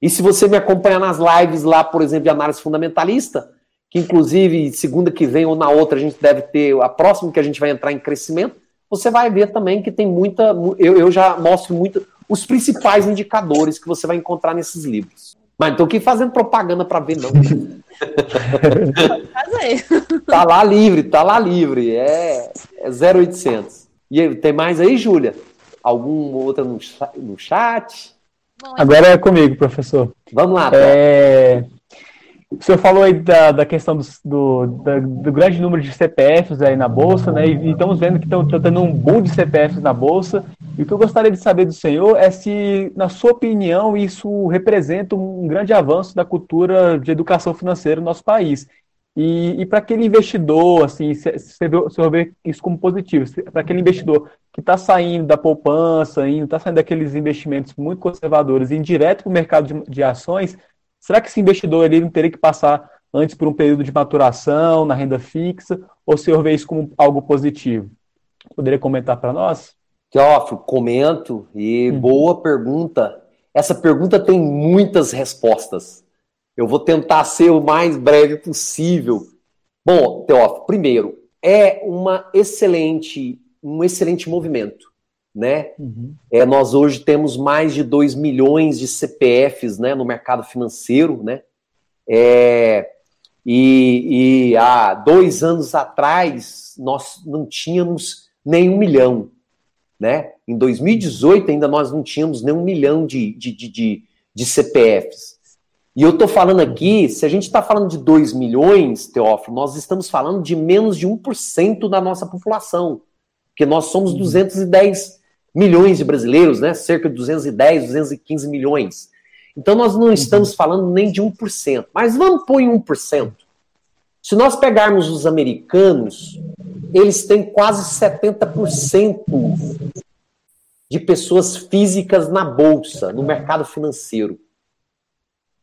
S3: E se você me acompanhar nas lives lá, por exemplo, de análise fundamentalista, que inclusive segunda que vem ou na outra a gente deve ter, a próxima que a gente vai entrar em crescimento, você vai ver também que tem muita. Eu, eu já mostro muito os principais indicadores que você vai encontrar nesses livros. Mas não estou aqui fazendo propaganda para ver, não. [laughs] Fazer. [laughs] tá lá livre, tá lá livre. É, é 0800. E tem mais aí, Júlia? Alguma outra no, no chat?
S4: Agora é comigo, professor.
S3: Vamos lá.
S4: É... O senhor falou aí da, da questão do, do, da, do, grande número de CPFs aí na Bolsa, né? E, e estamos vendo que estão tendo um boom de CPFs na Bolsa. E o que eu gostaria de saber do senhor é se, na sua opinião, isso representa um grande avanço da cultura de educação financeira no nosso país. E, e para aquele investidor, assim, se, se, senhor vê isso como positivo, para aquele investidor que está saindo da poupança, está saindo daqueles investimentos muito conservadores indo direto para o mercado de, de ações, Será que esse investidor ele não teria que passar antes por um período de maturação na renda fixa, ou o senhor vê isso como algo positivo? Poderia comentar para nós?
S3: Teófilo, comento e hum. boa pergunta. Essa pergunta tem muitas respostas. Eu vou tentar ser o mais breve possível. Bom, Teófilo, primeiro, é uma excelente, um excelente movimento né? Uhum. É, nós hoje temos mais de 2 milhões de CPFs né, no mercado financeiro, né? É, e, e, há dois anos atrás nós não tínhamos nem um milhão, né? Em 2018 ainda nós não tínhamos nem um milhão de, de, de, de, de CPFs. E eu estou falando aqui, se a gente está falando de 2 milhões, Teófilo, nós estamos falando de menos de 1% da nossa população, porque nós somos 210 uhum milhões de brasileiros, né? Cerca de 210, 215 milhões. Então nós não estamos uhum. falando nem de 1%. Mas vamos pôr em 1%. Se nós pegarmos os americanos, eles têm quase 70% de pessoas físicas na bolsa, no mercado financeiro.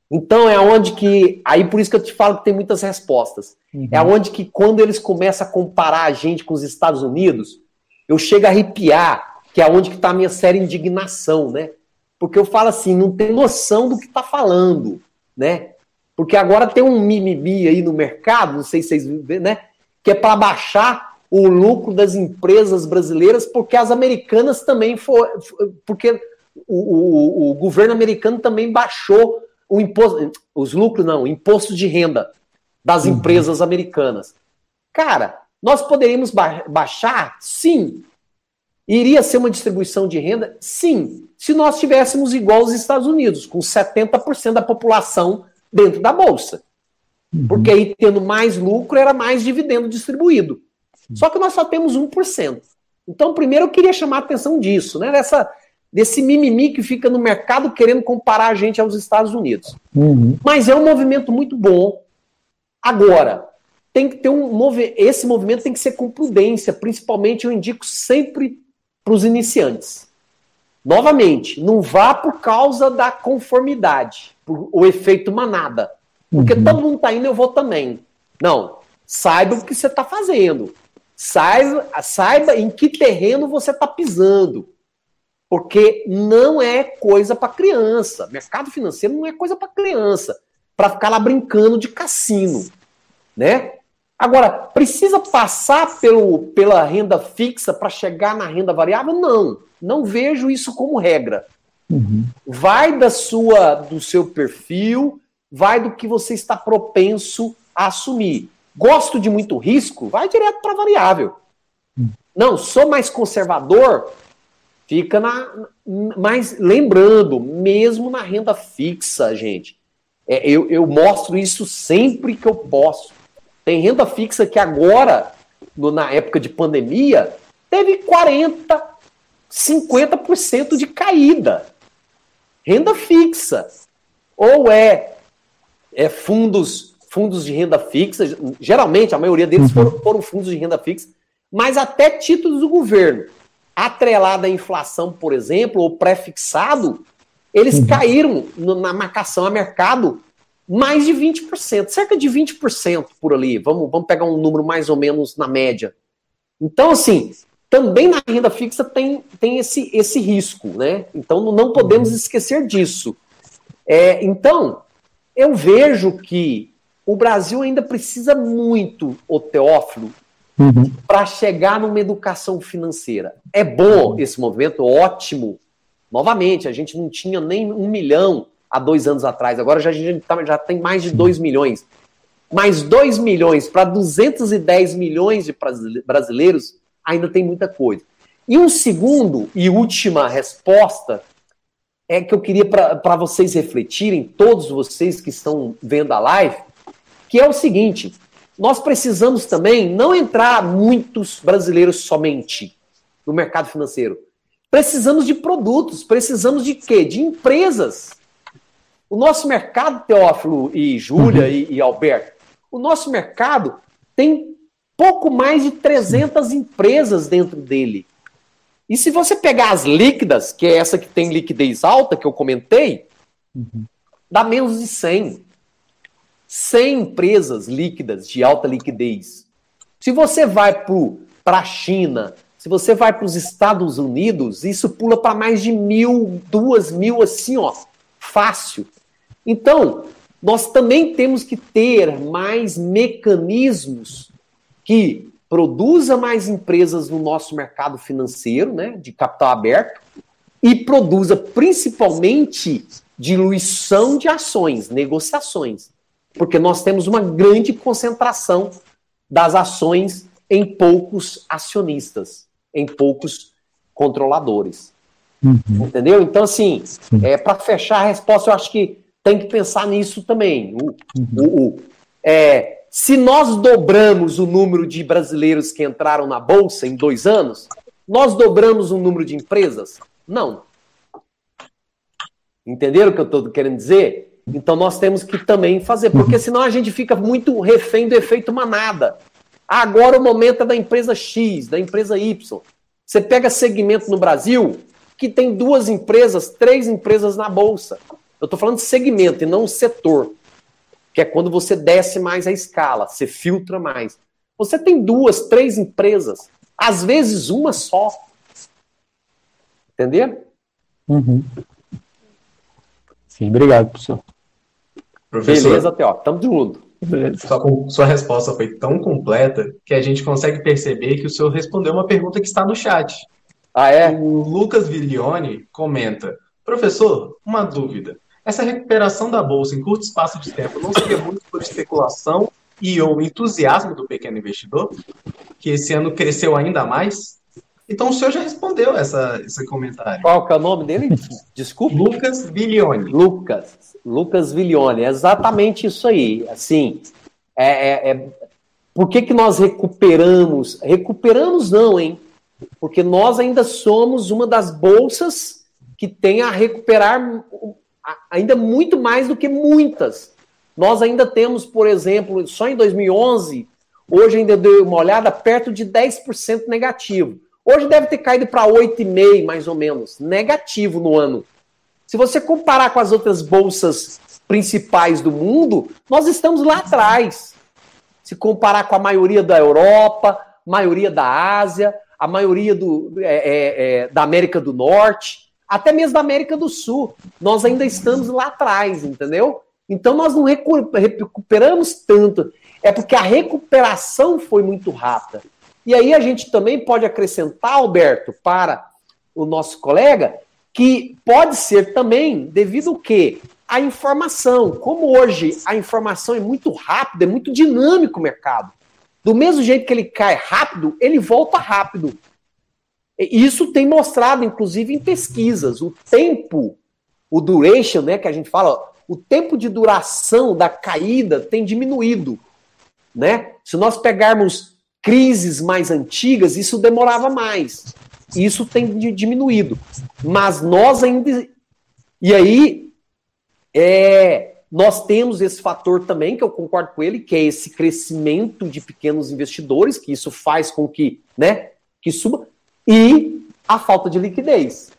S3: Então é onde que. Aí por isso que eu te falo que tem muitas respostas. Uhum. É onde que quando eles começam a comparar a gente com os Estados Unidos, eu chego a arrepiar que é onde que está a minha séria indignação, né? Porque eu falo assim, não tem noção do que está falando, né? Porque agora tem um mimimi aí no mercado, não sei se vocês vêem, né? Que é para baixar o lucro das empresas brasileiras, porque as americanas também foram. Porque o, o, o, governo americano também baixou o imposto. Os lucros, não, o imposto de renda das uhum. empresas americanas. Cara, nós poderíamos ba baixar? Sim, Iria ser uma distribuição de renda? Sim, se nós tivéssemos igual aos Estados Unidos, com 70% da população dentro da bolsa. Uhum. Porque aí, tendo mais lucro, era mais dividendo distribuído. Só que nós só temos 1%. Então, primeiro eu queria chamar a atenção disso, né? Dessa, desse mimimi que fica no mercado querendo comparar a gente aos Estados Unidos. Uhum. Mas é um movimento muito bom. Agora, tem que ter um esse movimento tem que ser com prudência, principalmente eu indico sempre para os iniciantes. Novamente, não vá por causa da conformidade, por o efeito manada. Porque uhum. todo mundo está indo, eu vou também. Não. Saiba o que você está fazendo. Saiba, saiba em que terreno você está pisando. Porque não é coisa para criança. Mercado financeiro não é coisa para criança. Para ficar lá brincando de cassino. Né? Agora, precisa passar pelo, pela renda fixa para chegar na renda variável? Não, não vejo isso como regra. Uhum. Vai da sua, do seu perfil, vai do que você está propenso a assumir. Gosto de muito risco? Vai direto para variável. Uhum. Não, sou mais conservador? Fica na. Mas lembrando, mesmo na renda fixa, gente, é, eu, eu mostro isso sempre que eu posso. Tem renda fixa que agora, na época de pandemia, teve 40, 50% de caída. Renda fixa. Ou é, é fundos, fundos de renda fixa, geralmente a maioria deles uhum. foram, foram fundos de renda fixa, mas até títulos do governo, atrelado à inflação, por exemplo, ou pré-fixado, eles uhum. caíram na marcação a mercado mais de 20%, cerca de 20% por ali. Vamos, vamos pegar um número mais ou menos na média. Então, assim, também na renda fixa tem, tem esse, esse risco, né? Então não podemos uhum. esquecer disso. É, então, eu vejo que o Brasil ainda precisa muito, o Teófilo, uhum. para chegar numa educação financeira. É bom esse movimento, ótimo. Novamente, a gente não tinha nem um milhão há dois anos atrás, agora já, a gente tá, já tem mais de dois milhões. Mais dois milhões para 210 milhões de brasileiros ainda tem muita coisa. E um segundo e última resposta é que eu queria para vocês refletirem, todos vocês que estão vendo a live, que é o seguinte: nós precisamos também não entrar muitos brasileiros somente no mercado financeiro. Precisamos de produtos, precisamos de quê? De empresas. O nosso mercado, Teófilo e Júlia uhum. e, e Alberto, o nosso mercado tem pouco mais de 300 empresas dentro dele. E se você pegar as líquidas, que é essa que tem liquidez alta, que eu comentei, uhum. dá menos de 100. 100 empresas líquidas de alta liquidez. Se você vai para a China, se você vai para os Estados Unidos, isso pula para mais de mil, duas mil, assim, ó, fácil. Então, nós também temos que ter mais mecanismos que produza mais empresas no nosso mercado financeiro, né, de capital aberto, e produza principalmente diluição de ações, negociações. Porque nós temos uma grande concentração das ações em poucos acionistas, em poucos controladores. Uhum. Entendeu? Então, assim, é, para fechar a resposta, eu acho que tem que pensar nisso também. O, uhum. o, o é, se nós dobramos o número de brasileiros que entraram na Bolsa em dois anos, nós dobramos o número de empresas? Não. Entenderam o que eu estou querendo dizer? Então nós temos que também fazer, porque senão a gente fica muito refém do efeito manada. Agora o momento é da empresa X, da empresa Y. Você pega segmento no Brasil que tem duas empresas, três empresas na bolsa. Eu estou falando de segmento e não setor que é quando você desce mais a escala, você filtra mais. Você tem duas, três empresas, às vezes uma só. Entendeu?
S4: Uhum. Sim, obrigado, professor.
S3: Professor, Beleza, Teó, tamo junto.
S1: Sua, sua resposta foi tão completa que a gente consegue perceber que o senhor respondeu uma pergunta que está no chat.
S3: Ah, é?
S1: O Lucas Viglione comenta: Professor, uma dúvida. Essa recuperação da bolsa em curto espaço de tempo não seria muito por especulação e ou entusiasmo do pequeno investidor, que esse ano cresceu ainda mais? Então o senhor já respondeu essa, esse comentário.
S3: Qual que é o nome dele? [laughs] Desculpe.
S1: Lucas Viglione.
S3: Lucas. Lucas Viglione. É exatamente isso aí. Assim, é, é, é... por que, que nós recuperamos? Recuperamos não, hein? Porque nós ainda somos uma das bolsas que tem a recuperar ainda muito mais do que muitas. Nós ainda temos, por exemplo, só em 2011, hoje ainda deu uma olhada, perto de 10% negativo. Hoje deve ter caído para 8,5% mais ou menos, negativo no ano. Se você comparar com as outras bolsas principais do mundo, nós estamos lá atrás. Se comparar com a maioria da Europa, maioria da Ásia, a maioria do, é, é, é, da América do Norte, até mesmo da América do Sul. Nós ainda estamos lá atrás, entendeu? Então nós não recuperamos tanto. É porque a recuperação foi muito rápida. E aí a gente também pode acrescentar, Alberto, para o nosso colega, que pode ser também devido ao quê? A informação. Como hoje a informação é muito rápida, é muito dinâmico o mercado. Do mesmo jeito que ele cai rápido, ele volta rápido. Isso tem mostrado, inclusive, em pesquisas. O tempo, o duration, né, que a gente fala, o tempo de duração da caída tem diminuído. Né? Se nós pegarmos crises mais antigas, isso demorava mais. Isso tem diminuído. Mas nós ainda. E aí, é, nós temos esse fator também, que eu concordo com ele, que é esse crescimento de pequenos investidores, que isso faz com que, né, que suba e a falta de liquidez.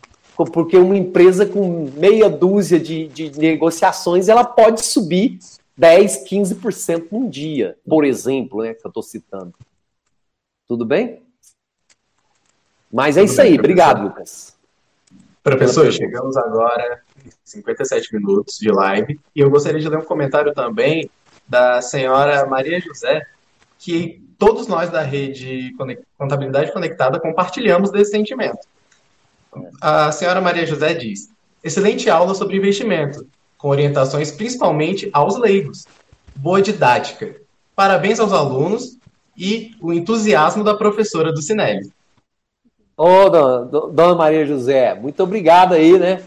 S3: porque uma empresa com meia dúzia de, de negociações, ela pode subir 10, 15% num dia, por exemplo, né, que eu estou citando. Tudo bem? Mas é Tudo isso bem, aí. Professor. Obrigado, Lucas.
S1: Professor, chegamos agora em 57 minutos de live e eu gostaria de ler um comentário também da senhora Maria José, que todos nós da rede Contabilidade Conectada compartilhamos desse sentimento. A senhora Maria José diz: excelente aula sobre investimento, com orientações principalmente aos leigos. Boa didática. Parabéns aos alunos e o entusiasmo da professora do Cinelli.
S3: Ô, oh, dona, dona, Maria José, muito obrigado aí, né?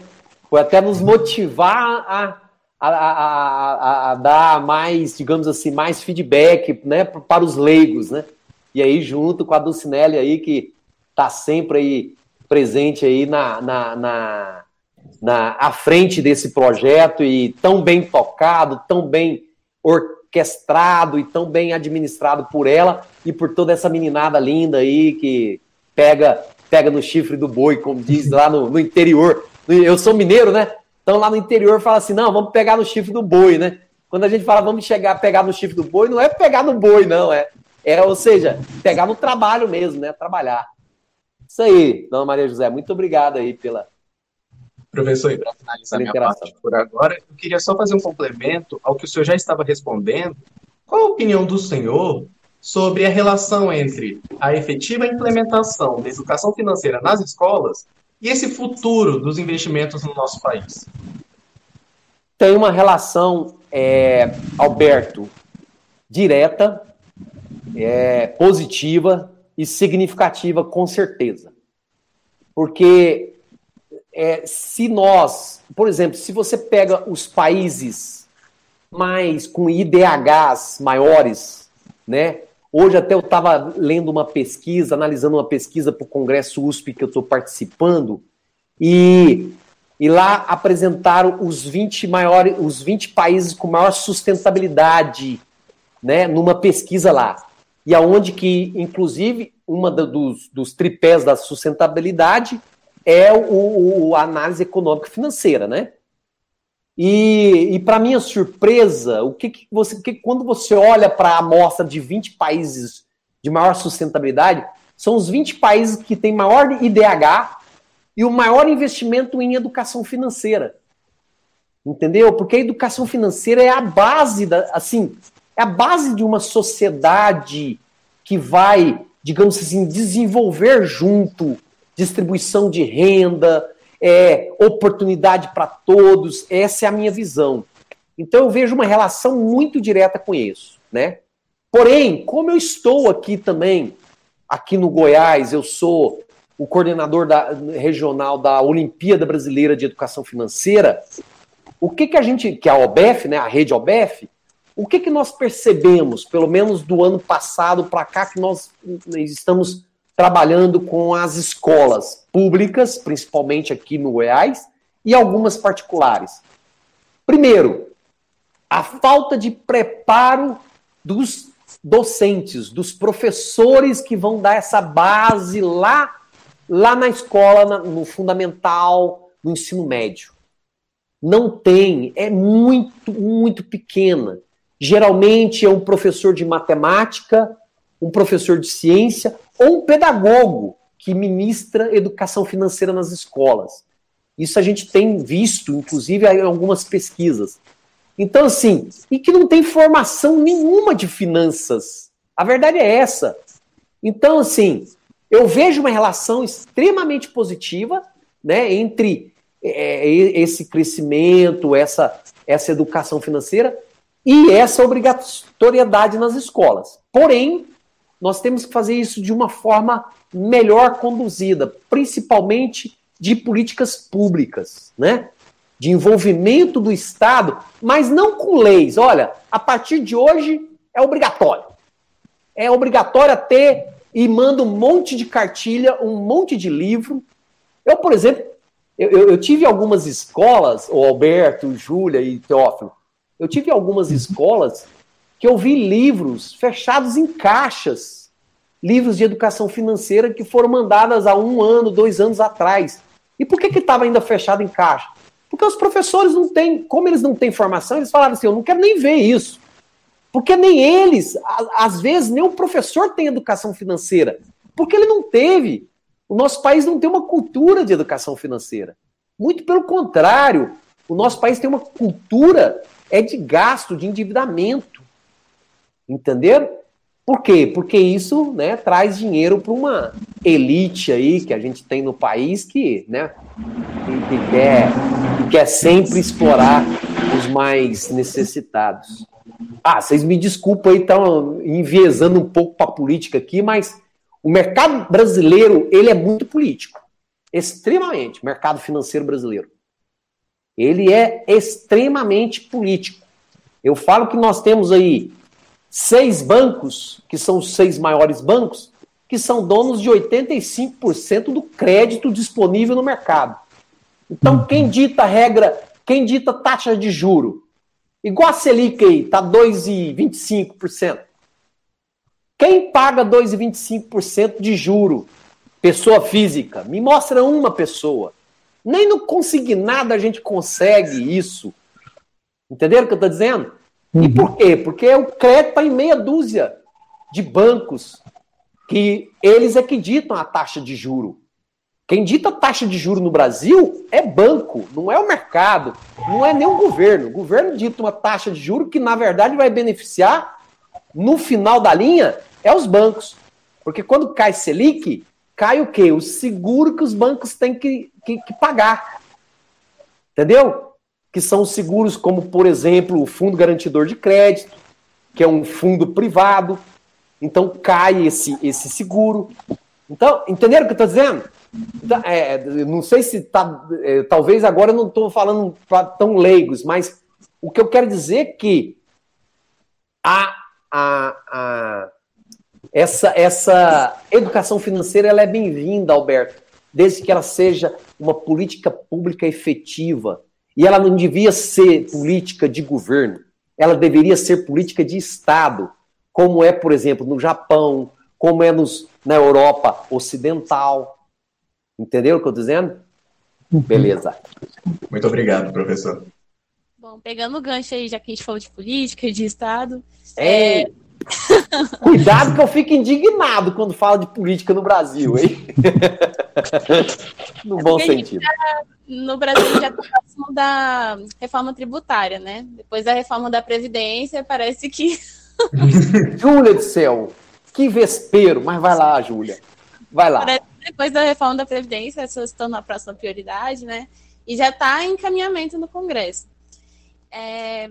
S3: Por até nos motivar a, a, a, a, dar mais, digamos assim, mais feedback, né, para os leigos, né? E aí, junto com a Dulcinelli aí, que está sempre aí presente aí na, na, na, na à frente desse projeto e tão bem tocado, tão bem orquestrado e tão bem administrado por ela e por toda essa meninada linda aí que pega pega no chifre do boi, como diz lá no, no interior. Eu sou mineiro, né? Então lá no interior fala assim: não, vamos pegar no chifre do boi, né? Quando a gente fala vamos chegar, pegar no chifre do boi, não é pegar no boi, não, é, é ou seja, pegar no trabalho mesmo, né? Trabalhar. Isso aí, dona Maria José, muito obrigado aí pela.
S1: Professor, e para finalizar minha parte por agora, eu queria só fazer um complemento ao que o senhor já estava respondendo. Qual a opinião do senhor sobre a relação entre a efetiva implementação da educação financeira nas escolas e esse futuro dos investimentos no nosso país?
S3: Tem uma relação, é, Alberto, direta, é, positiva e significativa, com certeza. Porque é, se nós, por exemplo, se você pega os países mais com IDHs maiores, né, Hoje até eu estava lendo uma pesquisa, analisando uma pesquisa para o Congresso USP que eu estou participando, e, e lá apresentaram os 20 maiores, os 20 países com maior sustentabilidade, né, numa pesquisa lá. E aonde que, inclusive, uma dos, dos tripés da sustentabilidade é o, o, a análise econômica financeira, né? E, e para minha surpresa, o que, que você, que, quando você olha para a amostra de 20 países de maior sustentabilidade, são os 20 países que têm maior IDH e o maior investimento em educação financeira. Entendeu? Porque a educação financeira é a base da, assim, é a base de uma sociedade que vai, digamos assim, desenvolver junto distribuição de renda, é, oportunidade para todos, essa é a minha visão. Então eu vejo uma relação muito direta com isso, né? Porém, como eu estou aqui também, aqui no Goiás, eu sou o coordenador da, regional da Olimpíada Brasileira de Educação Financeira, o que que a gente, que é a OBEF, né, a rede OBEF, o que que nós percebemos, pelo menos do ano passado para cá, que nós estamos trabalhando com as escolas públicas, principalmente aqui no Goiás, e algumas particulares. Primeiro, a falta de preparo dos docentes, dos professores que vão dar essa base lá, lá na escola, no fundamental, no ensino médio. Não tem, é muito, muito pequena. Geralmente é um professor de matemática, um professor de ciência ou um pedagogo que ministra educação financeira nas escolas. Isso a gente tem visto, inclusive, em algumas pesquisas. Então, assim, e que não tem formação nenhuma de finanças. A verdade é essa. Então, assim, eu vejo uma relação extremamente positiva né, entre é, esse crescimento, essa, essa educação financeira e essa obrigatoriedade nas escolas. Porém, nós temos que fazer isso de uma forma melhor conduzida, principalmente de políticas públicas, né? De envolvimento do Estado, mas não com leis. Olha, a partir de hoje é obrigatório. É obrigatório ter e manda um monte de cartilha, um monte de livro. Eu, por exemplo, eu, eu, eu tive algumas escolas, o Alberto, Júlia e Teófilo, eu tive algumas escolas que eu vi livros fechados em caixas, livros de educação financeira que foram mandadas há um ano, dois anos atrás. E por que estava ainda fechado em caixa? Porque os professores não têm, como eles não têm formação, eles falaram assim: eu não quero nem ver isso. Porque nem eles, às vezes, nem o professor tem educação financeira. Porque ele não teve. O nosso país não tem uma cultura de educação financeira. Muito pelo contrário, o nosso país tem uma cultura é de gasto, de endividamento. Entenderam? Por quê? Porque isso né, traz dinheiro para uma elite aí que a gente tem no país que, né, que, quer, que quer sempre explorar os mais necessitados. Ah, vocês me desculpem aí, estão enviesando um pouco para a política aqui, mas o mercado brasileiro ele é muito político. Extremamente, mercado financeiro brasileiro. Ele é extremamente político. Eu falo que nós temos aí seis bancos, que são os seis maiores bancos, que são donos de 85% do crédito disponível no mercado. Então, quem dita regra, quem dita taxa de juro? Igual a Selic aí, está 2,25%. Quem paga 2,25% de juro? Pessoa física. Me mostra uma pessoa. Nem no consignado a gente consegue isso. Entenderam o que eu estou dizendo? Uhum. E por quê? Porque o crédito está em meia dúzia de bancos que eles é que ditam a taxa de juro. Quem dita a taxa de juro no Brasil é banco, não é o mercado, não é nem o governo. O governo dita uma taxa de juro que, na verdade, vai beneficiar, no final da linha, é os bancos. Porque quando cai Selic, cai o quê? O seguro que os bancos têm que, que, que pagar. Entendeu? Que são seguros como, por exemplo, o Fundo Garantidor de Crédito, que é um fundo privado. Então cai esse, esse seguro. Então, entenderam o que eu estou dizendo? Então, é, não sei se tá. É, talvez agora eu não estou falando para tão leigos, mas o que eu quero dizer é que a, a, a, essa, essa educação financeira ela é bem-vinda, Alberto, desde que ela seja uma política pública efetiva, e ela não devia ser política de governo, ela deveria ser política de Estado, como é, por exemplo, no Japão, como é nos, na Europa Ocidental. Entendeu o que eu estou dizendo? Uhum. Beleza.
S1: Muito obrigado, professor.
S2: Bom, pegando o gancho aí, já que a gente falou de política, de Estado.
S3: É... é... Cuidado que eu fico indignado quando fala de política no Brasil, hein? [laughs] no é bom sentido. Já,
S2: no Brasil já está próximo da reforma tributária, né? Depois da reforma da Previdência, parece que. [laughs]
S3: Júlia do céu, que vespeiro, mas vai lá, Júlia. Vai lá. Parece
S2: que depois da reforma da Previdência, essa se tornou a próxima prioridade, né? E já está em encaminhamento no Congresso. É,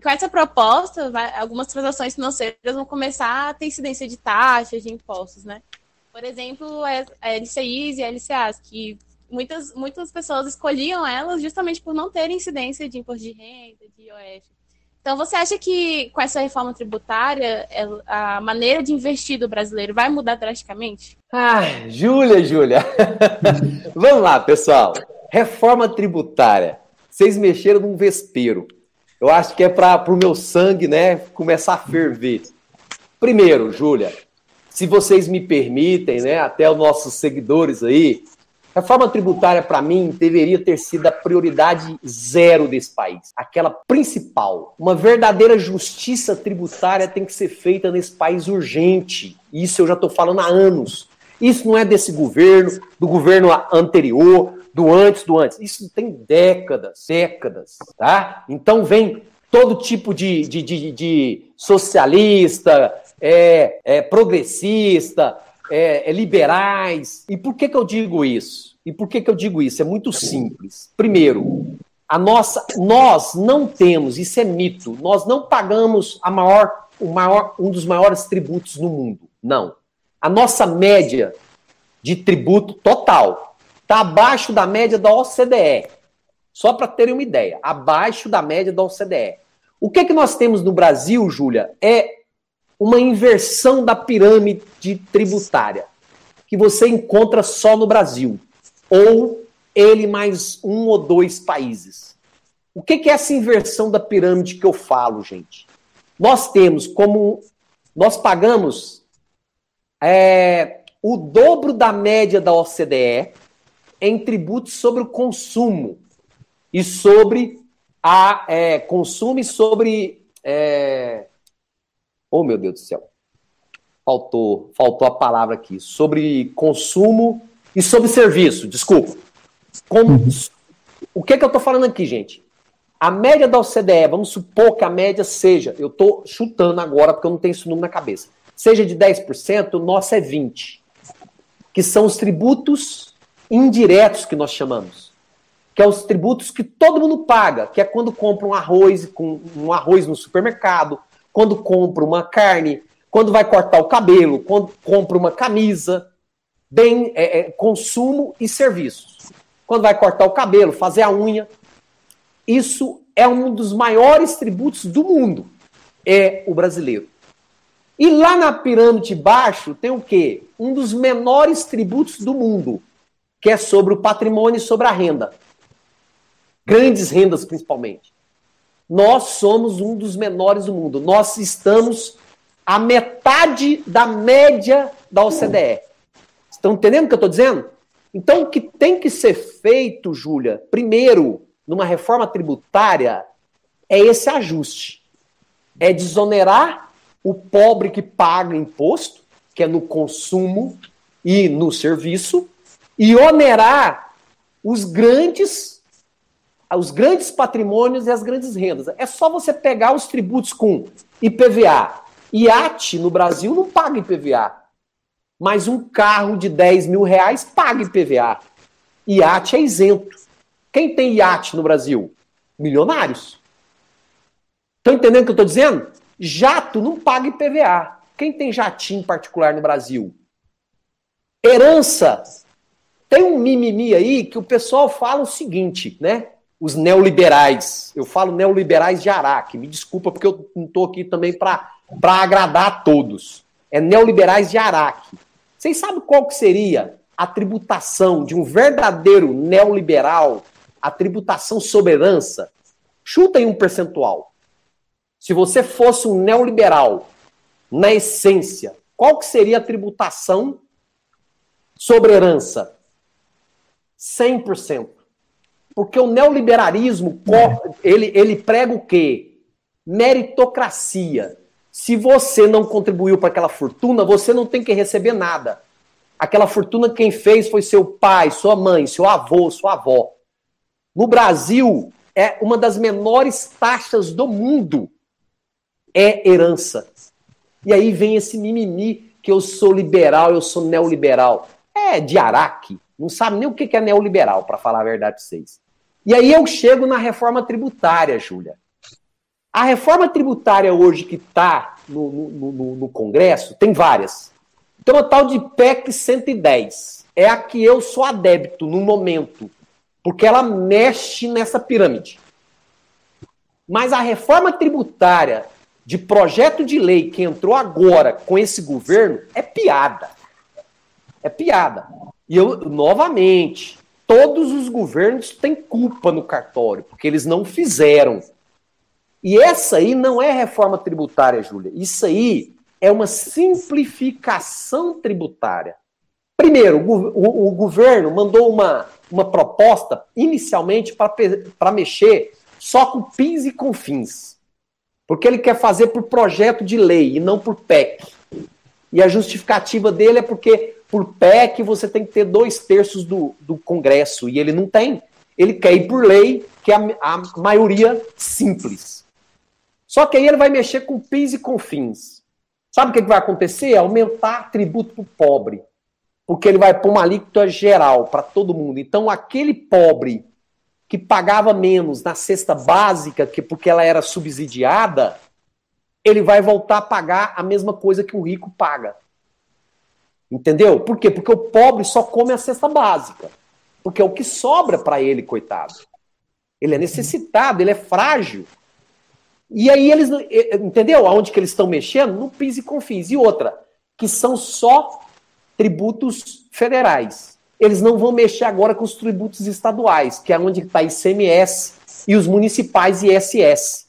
S2: com essa proposta, vai, algumas transações financeiras vão começar a ter incidência de taxas, de impostos, né? Por exemplo, LCIs e LCAs, que muitas, muitas pessoas escolhiam elas justamente por não ter incidência de imposto de renda, de IOF. Então, você acha que com essa reforma tributária, a maneira de investir do brasileiro vai mudar drasticamente?
S3: Ah, Júlia, Júlia. [laughs] Vamos lá, pessoal. Reforma tributária. Vocês mexeram num vespeiro. Eu acho que é para o meu sangue, né, começar a ferver. Primeiro, Júlia, se vocês me permitem, né, até os nossos seguidores aí, a reforma tributária, para mim, deveria ter sido a prioridade zero desse país. Aquela principal. Uma verdadeira justiça tributária tem que ser feita nesse país urgente. Isso eu já estou falando há anos. Isso não é desse governo, do governo anterior, do antes, do antes. Isso tem décadas, décadas, tá? Então vem todo tipo de, de, de, de socialista, é, é, progressista, é, é, liberais. E por que, que eu digo isso? E por que, que eu digo isso? É muito simples. Primeiro, a nossa, nós não temos, isso é mito, nós não pagamos a maior, o maior, um dos maiores tributos no mundo. Não. A nossa média de tributo total Está abaixo da média da OCDE. Só para terem uma ideia, abaixo da média da OCDE. O que, que nós temos no Brasil, Júlia? É uma inversão da pirâmide tributária, que você encontra só no Brasil. Ou ele mais um ou dois países. O que, que é essa inversão da pirâmide que eu falo, gente? Nós temos como. Nós pagamos é, o dobro da média da OCDE, em tributos sobre o consumo e sobre a é, consumo e sobre. É... Oh, meu Deus do céu. Faltou, faltou a palavra aqui. Sobre consumo e sobre serviço, desculpa. Uhum. O que, é que eu estou falando aqui, gente? A média da OCDE, vamos supor que a média seja, eu estou chutando agora porque eu não tenho esse número na cabeça, seja de 10%, o nosso é 20%, que são os tributos indiretos que nós chamamos, que é os tributos que todo mundo paga, que é quando compra um arroz, com um arroz no supermercado, quando compra uma carne, quando vai cortar o cabelo, quando compra uma camisa, bem, é, é, consumo e serviços. Quando vai cortar o cabelo, fazer a unha, isso é um dos maiores tributos do mundo, é o brasileiro. E lá na pirâmide baixo tem o quê? Um dos menores tributos do mundo, que é sobre o patrimônio e sobre a renda. Grandes rendas, principalmente. Nós somos um dos menores do mundo. Nós estamos a metade da média da OCDE. Estão entendendo o que eu estou dizendo? Então, o que tem que ser feito, Júlia, primeiro, numa reforma tributária é esse ajuste. É desonerar o pobre que paga imposto, que é no consumo e no serviço, e onerar os grandes os grandes patrimônios e as grandes rendas. É só você pegar os tributos com IPVA. IAT no Brasil não paga IPVA. Mas um carro de 10 mil reais paga IPVA. IAT é isento. Quem tem iate no Brasil? Milionários. Estão entendendo o que eu estou dizendo? Jato não paga IPVA. Quem tem jatinho particular no Brasil? Herança. Tem um mimimi aí que o pessoal fala o seguinte, né? Os neoliberais. Eu falo neoliberais de Araque. Me desculpa porque eu não estou aqui também para agradar a todos. É neoliberais de Araque. Vocês sabem qual que seria a tributação de um verdadeiro neoliberal a tributação soberança, chuta em um percentual. Se você fosse um neoliberal, na essência, qual que seria a tributação sobre herança? 100%. Porque o neoliberalismo, ele, ele prega o quê? Meritocracia. Se você não contribuiu para aquela fortuna, você não tem que receber nada. Aquela fortuna quem fez foi seu pai, sua mãe, seu avô, sua avó. No Brasil, é uma das menores taxas do mundo é herança. E aí vem esse mimimi que eu sou liberal, eu sou neoliberal. É de Araque, não sabe nem o que é neoliberal, para falar a verdade para vocês. E aí eu chego na reforma tributária, Júlia. A reforma tributária hoje que está no, no, no, no, Congresso, tem várias. Então a tal de PEC 110 é a que eu sou adébito no momento porque ela mexe nessa pirâmide. Mas a reforma tributária de projeto de lei que entrou agora com esse governo é piada. É piada. E eu, novamente, todos os governos têm culpa no cartório, porque eles não fizeram. E essa aí não é reforma tributária, Júlia. Isso aí é uma simplificação tributária. Primeiro, o, o, o governo mandou uma, uma proposta inicialmente para mexer só com PIS e com fins. Porque ele quer fazer por projeto de lei e não por PEC. E a justificativa dele é porque por PEC você tem que ter dois terços do, do Congresso e ele não tem. Ele quer ir por lei, que é a, a maioria simples. Só que aí ele vai mexer com PIS e com fins. Sabe o que vai acontecer? Aumentar tributo para o pobre porque ele vai pôr uma alíquota geral para todo mundo. Então, aquele pobre que pagava menos na cesta básica, que porque ela era subsidiada, ele vai voltar a pagar a mesma coisa que o rico paga. Entendeu? Por quê? Porque o pobre só come a cesta básica. Porque é o que sobra para ele, coitado. Ele é necessitado, ele é frágil. E aí eles, entendeu? Aonde que eles estão mexendo? No PIS e CONFINS. E outra, que são só tributos federais. Eles não vão mexer agora com os tributos estaduais, que é onde está ICMS e os municipais ISS,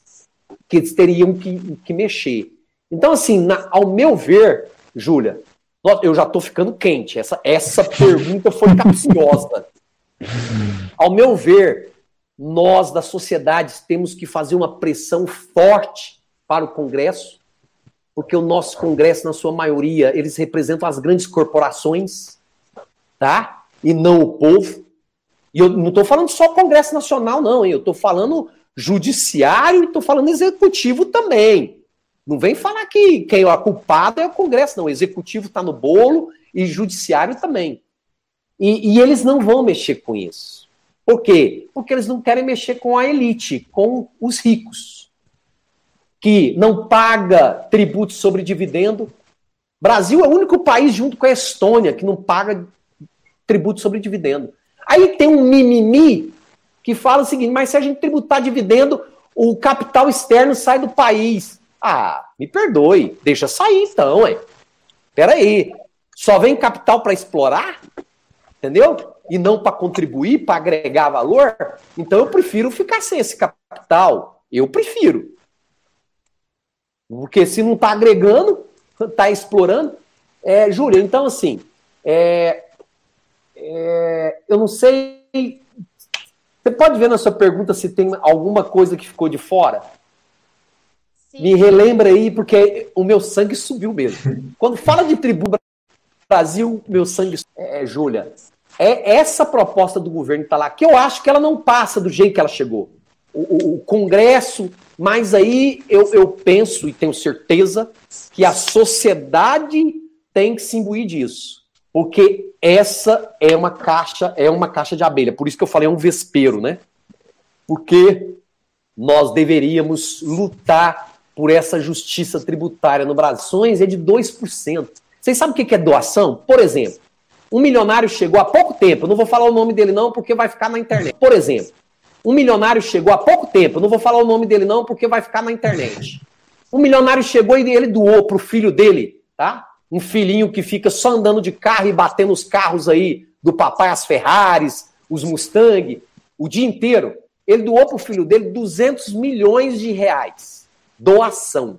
S3: que eles teriam que, que mexer. Então, assim, na, ao meu ver, Júlia, eu já estou ficando quente. Essa, essa pergunta foi capciosa. Ao meu ver, nós da sociedade temos que fazer uma pressão forte para o Congresso, porque o nosso Congresso, na sua maioria, eles representam as grandes corporações, tá? E não o povo. E eu não estou falando só Congresso Nacional, não, hein? Eu estou falando judiciário e estou falando executivo também. Não vem falar que quem é culpado é o Congresso, não. O executivo está no bolo e judiciário também. E, e, eles não vão mexer com isso. Por quê? Porque eles não querem mexer com a elite, com os ricos, que não paga tributo sobre dividendo. Brasil é o único país, junto com a Estônia, que não paga tributo sobre dividendo. Aí tem um mimimi que fala o seguinte: mas se a gente tributar dividendo, o capital externo sai do país. Ah, me perdoe, deixa sair então, ué. Peraí, só vem capital para explorar? Entendeu? E não para contribuir, para agregar valor? Então eu prefiro ficar sem esse capital. Eu prefiro. Porque se não está agregando, está [laughs] explorando. É, Júlia, então assim, é, é, eu não sei. Você pode ver na sua pergunta se tem alguma coisa que ficou de fora? Sim. Me relembra aí, porque o meu sangue subiu mesmo. [laughs] Quando fala de tributo Brasil, meu sangue. É, Júlia, é essa proposta do governo que está lá, que eu acho que ela não passa do jeito que ela chegou. O, o, o Congresso, mas aí eu, eu penso e tenho certeza que a sociedade tem que se imbuir disso. Porque essa é uma caixa, é uma caixa de abelha. Por isso que eu falei é um vespeiro, né? Porque nós deveríamos lutar por essa justiça tributária no Brasil. É de 2%. Vocês sabem o que é doação? Por exemplo, um milionário chegou há pouco tempo, eu não vou falar o nome dele não, porque vai ficar na internet. Por exemplo, um milionário chegou há pouco tempo, eu não vou falar o nome dele não, porque vai ficar na internet. Um milionário chegou e ele doou pro filho dele, tá? Um filhinho que fica só andando de carro e batendo os carros aí do papai, as Ferraris, os Mustang, o dia inteiro. Ele doou pro filho dele 200 milhões de reais. Doação.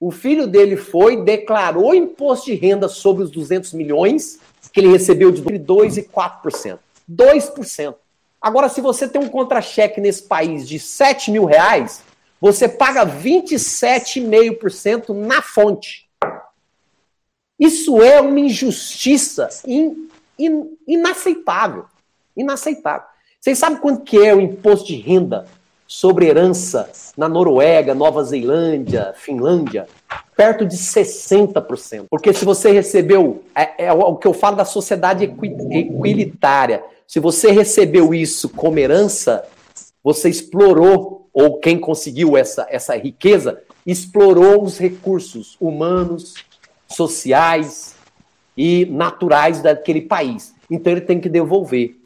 S3: O filho dele foi, declarou imposto de renda sobre os 200 milhões, que ele recebeu de 2 e 4%. 2%. Agora, se você tem um contra-cheque nesse país de 7 mil reais, você paga 27,5% na fonte. Isso é uma injustiça in, in, inaceitável. Inaceitável. Vocês sabem quanto que é o imposto de renda sobre herança na Noruega, Nova Zelândia, Finlândia, perto de 60%. Porque se você recebeu, é, é o que eu falo da sociedade equi, equilitária, se você recebeu isso como herança, você explorou, ou quem conseguiu essa, essa riqueza, explorou os recursos humanos, sociais e naturais daquele país. Então ele tem que devolver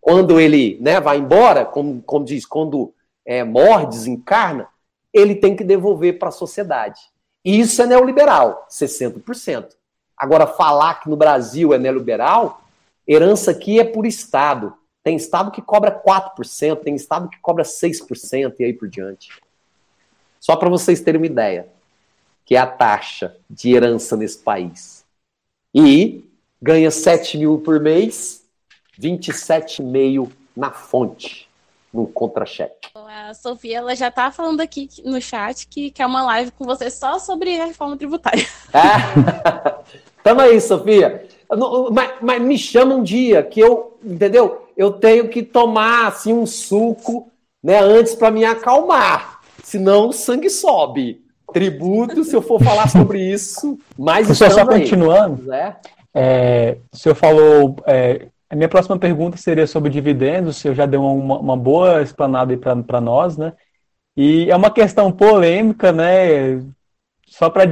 S3: quando ele né, vai embora, como, como diz, quando é, morre, desencarna, ele tem que devolver para a sociedade. E isso é neoliberal, 60%. Agora, falar que no Brasil é neoliberal, herança aqui é por Estado. Tem Estado que cobra 4%, tem Estado que cobra 6% e aí por diante. Só para vocês terem uma ideia, que é a taxa de herança nesse país. E ganha 7 mil por mês, 27,5 na fonte, no contra-cheque.
S2: A Sofia ela já está falando aqui no chat que quer uma live com você só sobre a reforma tributária.
S3: É. [laughs] Tamo aí, Sofia. Mas, mas, me chama um dia que eu, entendeu? Eu tenho que tomar assim um suco, né, antes para me acalmar. Senão o sangue sobe. Tributo, se eu for falar sobre isso, mas
S4: só continuando, né? É, o senhor falou é, a minha próxima pergunta seria sobre dividendos, se eu já deu uma, uma boa explanada aí para nós, né? E é uma questão polêmica, né? Só para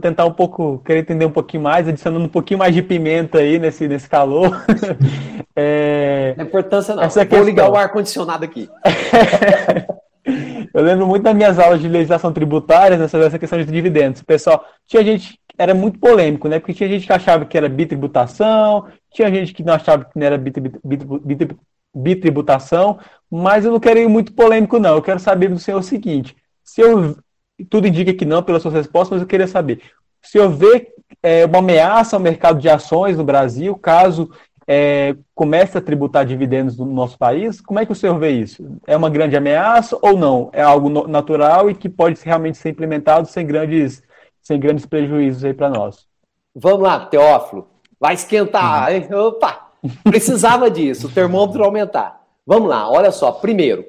S4: tentar um pouco, querer entender um pouquinho mais, adicionando um pouquinho mais de pimenta aí nesse, nesse calor. [laughs]
S3: é... Não importância não. Essa Vou questão... ligar o ar-condicionado aqui. [laughs]
S4: eu lembro muito das minhas aulas de legislação tributária, né, sobre essa questão de dividendos. Pessoal, tinha gente era muito polêmico, né? Porque tinha gente que achava que era bitributação, tinha gente que não achava que não era bitributação, mas eu não quero ir muito polêmico, não. Eu quero saber do senhor o seguinte: se eu. Tudo indica que não, pelas suas respostas, mas eu queria saber. Se eu ver é, uma ameaça ao mercado de ações no Brasil, caso é, comece a tributar dividendos no nosso país? Como é que o senhor vê isso? É uma grande ameaça ou não? É algo natural e que pode realmente ser implementado sem grandes, sem grandes prejuízos aí para nós?
S3: Vamos lá, Teófilo. Vai esquentar, uhum. hein? Opa! Precisava disso, o termômetro aumentar. Vamos lá, olha só. Primeiro,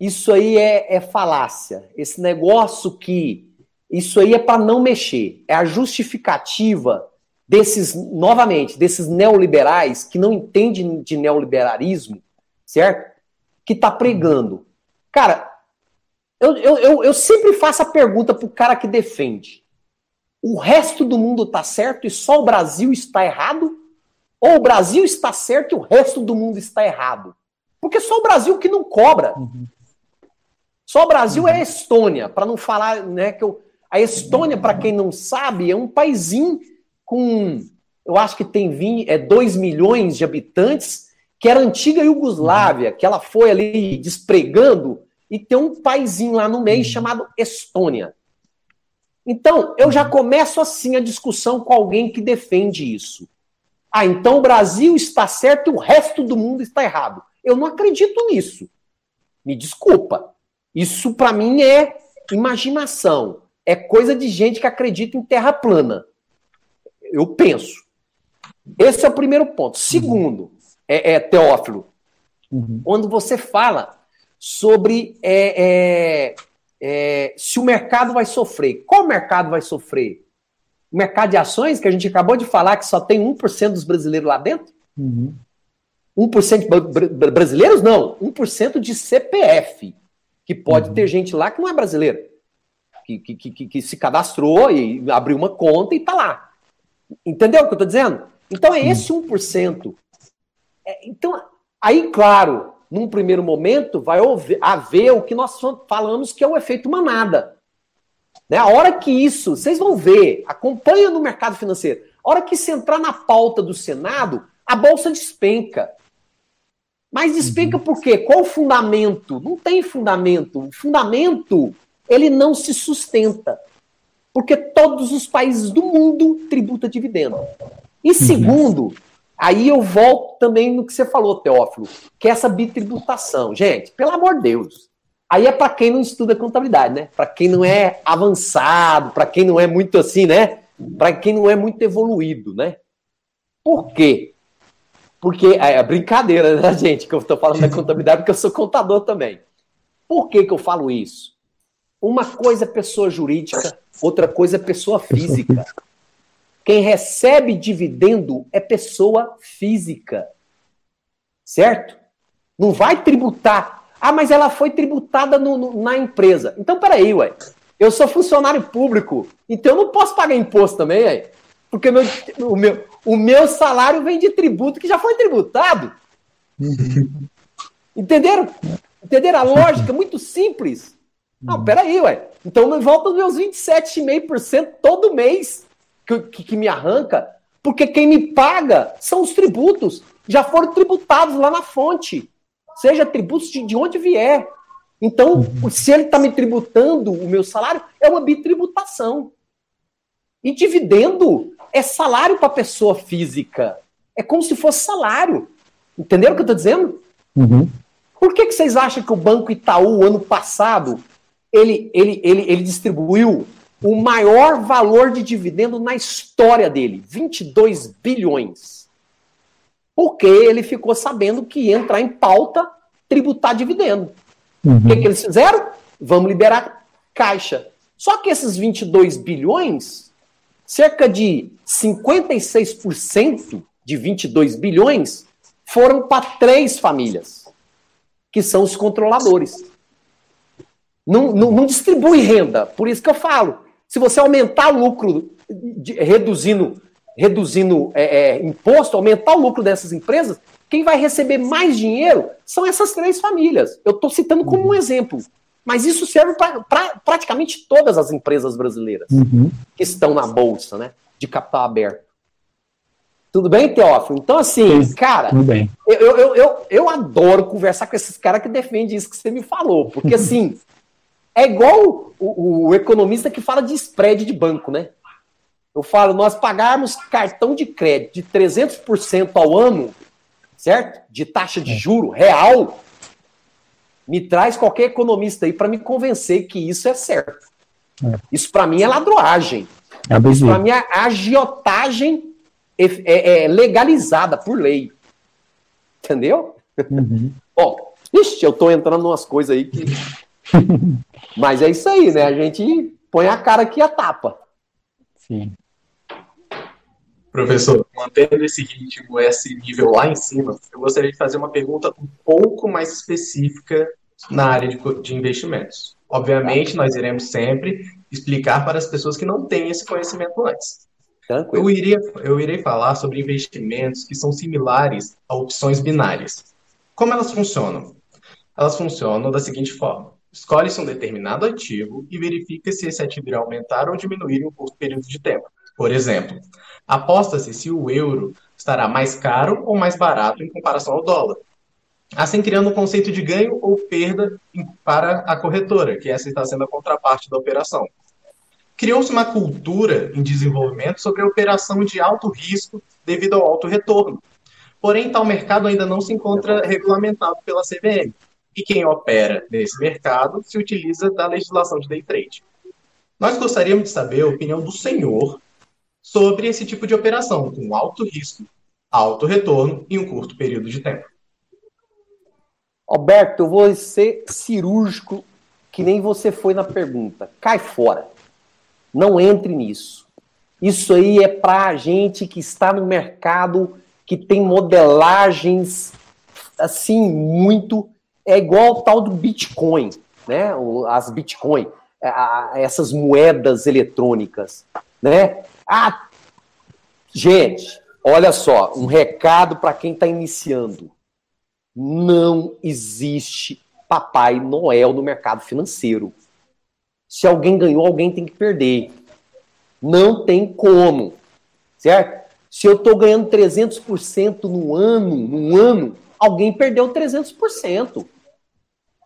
S3: isso aí é, é falácia. Esse negócio que. Isso aí é para não mexer. É a justificativa desses, novamente, desses neoliberais que não entendem de neoliberalismo, certo? Que tá pregando. Cara, eu, eu, eu, eu sempre faço a pergunta pro cara que defende. O resto do mundo tá certo e só o Brasil está errado? Ou o Brasil está certo e o resto do mundo está errado? Porque só o Brasil que não cobra. Uhum. Só o Brasil é uhum. é a Estônia, para não falar, né, que eu, a Estônia, para quem não sabe, é um paísinho com, eu acho que tem 20, é 2 milhões de habitantes, que era a antiga Iugoslávia, que ela foi ali despregando, e tem um paísinho lá no meio uhum. chamado Estônia. Então, eu já uhum. começo assim a discussão com alguém que defende isso. Ah, então o Brasil está certo e o resto do mundo está errado. Eu não acredito nisso. Me desculpa. Isso para mim é imaginação. É coisa de gente que acredita em terra plana eu penso. Esse é o primeiro ponto. Segundo, é, é Teófilo, uhum. quando você fala sobre é, é, é, se o mercado vai sofrer. Qual mercado vai sofrer? O mercado de ações, que a gente acabou de falar que só tem 1% dos brasileiros lá dentro? Uhum. 1% br brasileiros? Não, 1% de CPF. Que pode uhum. ter gente lá que não é brasileira. Que, que, que, que se cadastrou e abriu uma conta e está lá. Entendeu o que eu estou dizendo? Então é esse 1%. É, então, aí, claro, num primeiro momento, vai haver o que nós falamos que é o efeito manada. Né? A hora que isso, vocês vão ver, acompanha no mercado financeiro, a hora que isso entrar na pauta do Senado, a bolsa despenca. Mas despenca uhum. por quê? Qual o fundamento? Não tem fundamento. O fundamento, ele não se sustenta. Porque todos os países do mundo tributam dividendo. E uhum. segundo, aí eu volto também no que você falou, Teófilo, que é essa bitributação. Gente, pelo amor de Deus. Aí é para quem não estuda contabilidade, né? Para quem não é avançado, para quem não é muito assim, né? Para quem não é muito evoluído, né? Por quê? Porque é, é brincadeira, né, [laughs] gente, que eu estou falando da contabilidade, porque eu sou contador também. Por que, que eu falo isso? Uma coisa é pessoa jurídica, outra coisa é pessoa física. Quem recebe dividendo é pessoa física. Certo? Não vai tributar. Ah, mas ela foi tributada no, no, na empresa. Então, peraí, ué. Eu sou funcionário público, então eu não posso pagar imposto também, ué. Porque meu, o, meu, o meu salário vem de tributo que já foi tributado. Entenderam? Entenderam a lógica? Muito simples. Não, uhum. peraí, ué. Então me volta os meus 27,5% todo mês que, que, que, me arranca, porque quem me paga são os tributos. Já foram tributados lá na fonte. Seja tributos de, de onde vier. Então, uhum. se ele está me tributando o meu salário, é uma bitributação. E dividendo é salário para pessoa física. É como se fosse salário. Entenderam o que eu estou dizendo? Uhum. Por que, que vocês acham que o Banco Itaú, ano passado, ele, ele, ele, ele distribuiu o maior valor de dividendo na história dele, 22 bilhões. Porque ele ficou sabendo que ia entrar em pauta tributar dividendo. Uhum. O que, que eles fizeram? Vamos liberar caixa. Só que esses 22 bilhões, cerca de 56% de 22 bilhões foram para três famílias, que são os controladores. Não, não, não, distribui renda. Por isso que eu falo. Se você aumentar o lucro, de, reduzindo, reduzindo é, é, imposto, aumentar o lucro dessas empresas, quem vai receber mais dinheiro são essas três famílias. Eu estou citando como um uhum. exemplo. Mas isso serve para pra, praticamente todas as empresas brasileiras uhum. que estão na bolsa, né? De capital aberto. Tudo bem, Teófilo? Então, assim, Sim, cara, eu, eu, eu, eu adoro conversar com esses caras que defendem isso que você me falou. Porque, [laughs] assim, é igual o, o, economista que fala de spread de banco, né? Eu falo, nós pagarmos cartão de crédito de 300% ao ano, certo? De taxa de juro real, me traz qualquer economista aí para me convencer que isso é certo. É. Isso para mim é ladroagem. É isso para mim é agiotagem é, é, é, legalizada por lei. Entendeu? Uhum. [laughs] Bom, ixi, eu tô entrando umas coisas aí que. Mas é isso aí, né? A gente põe a cara aqui a tapa.
S1: Sim. Professor, mantendo esse ritmo, esse nível lá em cima, eu gostaria de fazer uma pergunta um pouco mais específica na área de, de investimentos. Obviamente, nós iremos sempre explicar para as pessoas que não têm esse conhecimento antes. Eu, iria, eu irei falar sobre investimentos que são similares a opções binárias. Como elas funcionam? Elas funcionam da seguinte forma: escolhe-se um determinado ativo e verifica se esse ativo irá aumentar ou diminuir em um curto período de tempo. Por exemplo, aposta-se se o euro estará mais caro ou mais barato em comparação ao dólar. Assim, criando um conceito de ganho ou perda para a corretora, que essa está sendo a contraparte da operação. Criou-se uma cultura em desenvolvimento sobre a operação de alto risco devido ao alto retorno. Porém, tal mercado ainda não se encontra regulamentado pela CVM. E quem opera nesse mercado se utiliza da legislação de day trade. Nós gostaríamos de saber a opinião do senhor sobre esse tipo de operação, com alto risco, alto retorno em um curto período de tempo.
S3: Alberto, eu vou ser cirúrgico que nem você foi na pergunta. Cai fora. Não entre nisso. Isso aí é para gente que está no mercado, que tem modelagens assim muito é igual ao tal do Bitcoin, né? As Bitcoin, essas moedas eletrônicas, né? Ah, gente, olha só, um recado para quem está iniciando. Não existe Papai Noel no mercado financeiro. Se alguém ganhou, alguém tem que perder. Não tem como, certo? Se eu estou ganhando 300% no ano, no ano, alguém perdeu 300%.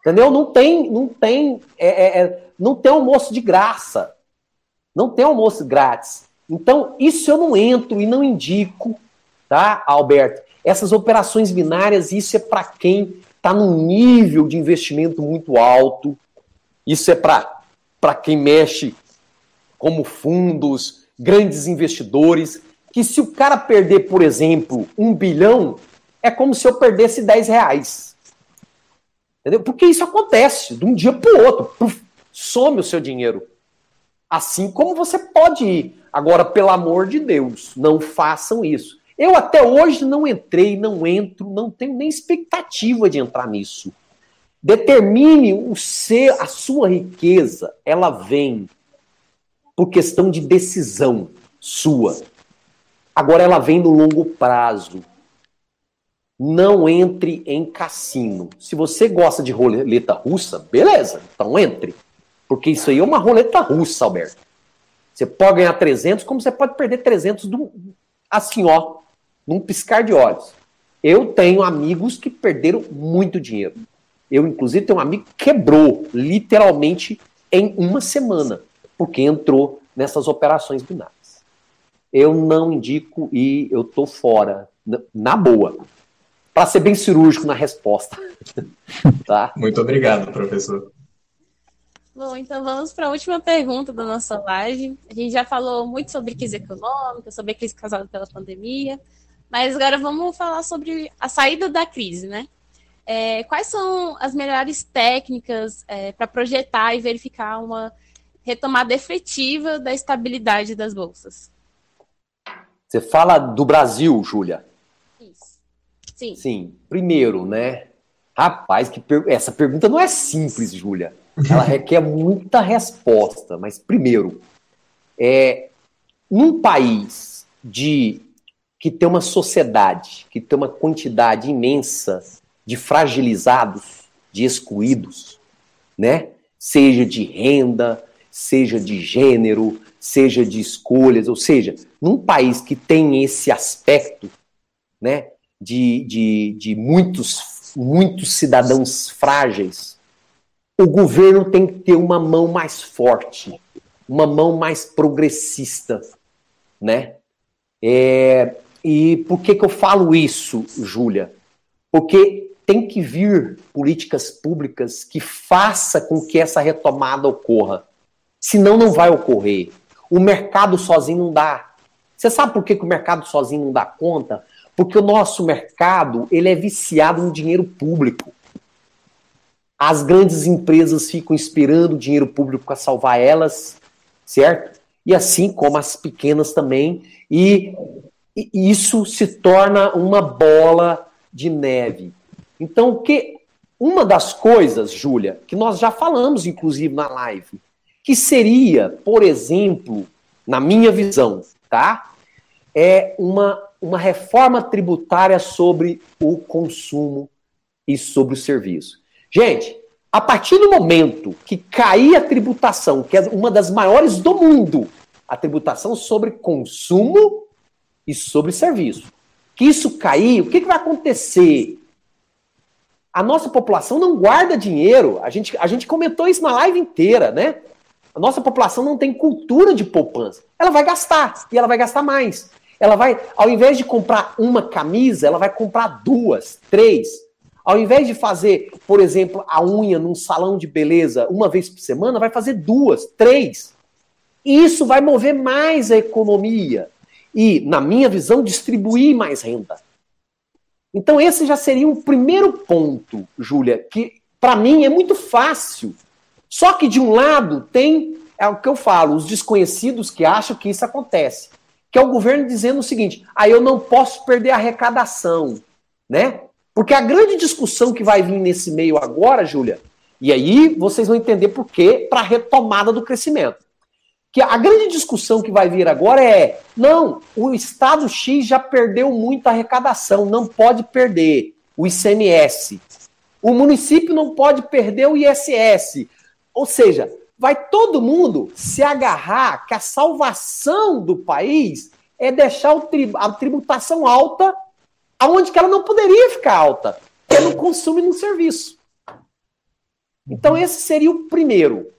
S3: Entendeu? Não tem, não tem, é, é, é, não tem almoço de graça. Não tem almoço grátis. Então, isso eu não entro e não indico, tá, Alberto? Essas operações binárias, isso é para quem está num nível de investimento muito alto. Isso é para quem mexe como fundos, grandes investidores, que se o cara perder, por exemplo, um bilhão, é como se eu perdesse 10 reais. Entendeu? Porque isso acontece de um dia para o outro. Puf, some o seu dinheiro. Assim como você pode ir. Agora, pelo amor de Deus, não façam isso. Eu até hoje não entrei, não entro, não tenho nem expectativa de entrar nisso. Determine o ser, a sua riqueza, ela vem por questão de decisão sua. Agora ela vem no longo prazo. Não entre em cassino. Se você gosta de roleta russa, beleza, então entre. Porque isso aí é uma roleta russa, Alberto. Você pode ganhar 300, como você pode perder 300 do, assim, ó, num piscar de olhos. Eu tenho amigos que perderam muito dinheiro. Eu, inclusive, tenho um amigo que quebrou, literalmente, em uma semana, porque entrou nessas operações binárias. Eu não indico e eu tô fora, na boa. Para ser bem cirúrgico na resposta. [laughs]
S1: tá? Muito obrigado, professor.
S2: Bom, então vamos para a última pergunta da nossa live. A gente já falou muito sobre crise econômica, sobre a crise causada pela pandemia. Mas agora vamos falar sobre a saída da crise, né? É, quais são as melhores técnicas é, para projetar e verificar uma retomada efetiva da estabilidade das bolsas?
S3: Você fala do Brasil, Júlia?
S2: Sim.
S3: Sim. Primeiro, né? Rapaz, que per... essa pergunta não é simples, Júlia. Ela [laughs] requer muita resposta. Mas primeiro, é, num país de que tem uma sociedade, que tem uma quantidade imensa de fragilizados, de excluídos, né? Seja de renda, seja de gênero, seja de escolhas, ou seja, num país que tem esse aspecto, né, de, de, de muitos, muitos cidadãos frágeis, o governo tem que ter uma mão mais forte, uma mão mais progressista, né? É, e por que, que eu falo isso, Júlia? Porque tem que vir políticas públicas que faça com que essa retomada ocorra. Senão não vai ocorrer. O mercado sozinho não dá. Você sabe por que, que o mercado sozinho não dá conta? Porque o nosso mercado ele é viciado no dinheiro público. As grandes empresas ficam esperando o dinheiro público para salvar elas, certo? E assim como as pequenas também. E, e isso se torna uma bola de neve. Então, que uma das coisas, Júlia, que nós já falamos, inclusive, na live, que seria, por exemplo, na minha visão, tá? É uma, uma reforma tributária sobre o consumo e sobre o serviço. Gente, a partir do momento que cair a tributação, que é uma das maiores do mundo, a tributação sobre consumo e sobre serviço, que isso cair, o que, que vai acontecer? A nossa população não guarda dinheiro. A gente, a gente comentou isso na live inteira, né? A nossa população não tem cultura de poupança. Ela vai gastar e ela vai gastar mais. Ela vai, ao invés de comprar uma camisa, ela vai comprar duas, três. Ao invés de fazer, por exemplo, a unha num salão de beleza uma vez por semana, vai fazer duas, três. E isso vai mover mais a economia. E, na minha visão, distribuir mais renda. Então, esse já seria um primeiro ponto, Júlia, que para mim é muito fácil. Só que, de um lado, tem, é o que eu falo, os desconhecidos que acham que isso acontece. Que é o governo dizendo o seguinte: ah, eu não posso perder a arrecadação, né? Porque a grande discussão que vai vir nesse meio agora, Júlia, e aí vocês vão entender por quê, para a retomada do crescimento que a grande discussão que vai vir agora é: não, o Estado X já perdeu muita arrecadação, não pode perder o ICMS. O município não pode perder o ISS. Ou seja, vai todo mundo se agarrar que a salvação do país é deixar a tributação alta aonde que ela não poderia ficar alta, que é no consumo e no serviço. Então esse seria o primeiro.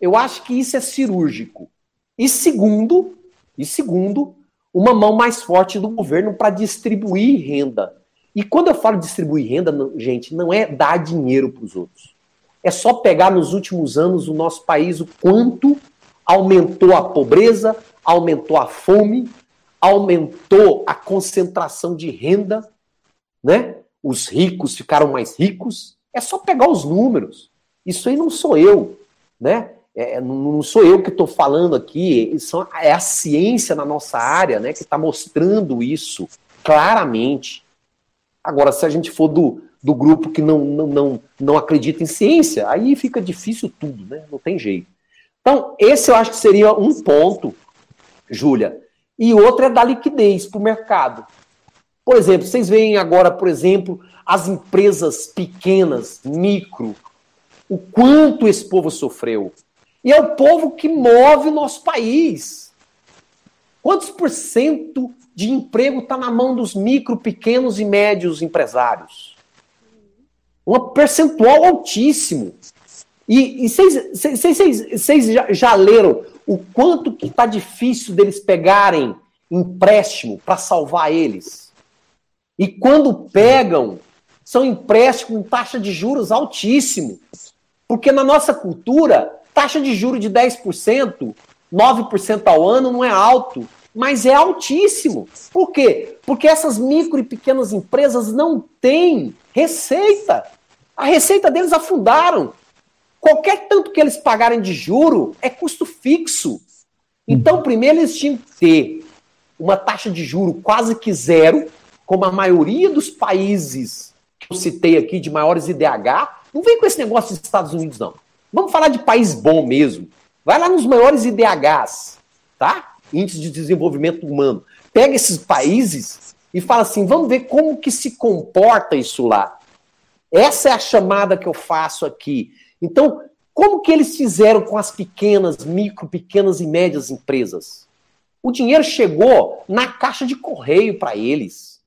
S3: Eu acho que isso é cirúrgico. E segundo, e segundo, uma mão mais forte do governo para distribuir renda. E quando eu falo distribuir renda, gente, não é dar dinheiro para os outros. É só pegar nos últimos anos o nosso país o quanto aumentou a pobreza, aumentou a fome, aumentou a concentração de renda, né? Os ricos ficaram mais ricos. É só pegar os números. Isso aí não sou eu, né? É, não sou eu que estou falando aqui, é a ciência na nossa área né, que está mostrando isso claramente. Agora, se a gente for do, do grupo que não, não, não, não acredita em ciência, aí fica difícil tudo, né? Não tem jeito. Então, esse eu acho que seria um ponto, Júlia. E outro é da liquidez para o mercado. Por exemplo, vocês veem agora, por exemplo, as empresas pequenas, micro, o quanto esse povo sofreu. E é o povo que move o nosso país. Quantos por cento de emprego está na mão dos micro, pequenos e médios empresários? Um percentual altíssimo. E vocês já, já leram o quanto que está difícil deles pegarem empréstimo para salvar eles? E quando pegam, são empréstimos com taxa de juros altíssimo. Porque na nossa cultura, Taxa de juro de 10%, 9% ao ano não é alto, mas é altíssimo. Por quê? Porque essas micro e pequenas empresas não têm receita. A receita deles afundaram. Qualquer tanto que eles pagarem de juro é custo fixo. Então, primeiro eles tinham que ter uma taxa de juro quase que zero, como a maioria dos países que eu citei aqui de maiores IDH. Não vem com esse negócio dos Estados Unidos, não. Vamos falar de país bom mesmo. Vai lá nos maiores IDHs, tá? Índice de Desenvolvimento Humano. Pega esses países e fala assim, vamos ver como que se comporta isso lá. Essa é a chamada que eu faço aqui. Então, como que eles fizeram com as pequenas, micro, pequenas e médias empresas? O dinheiro chegou na caixa de correio para eles.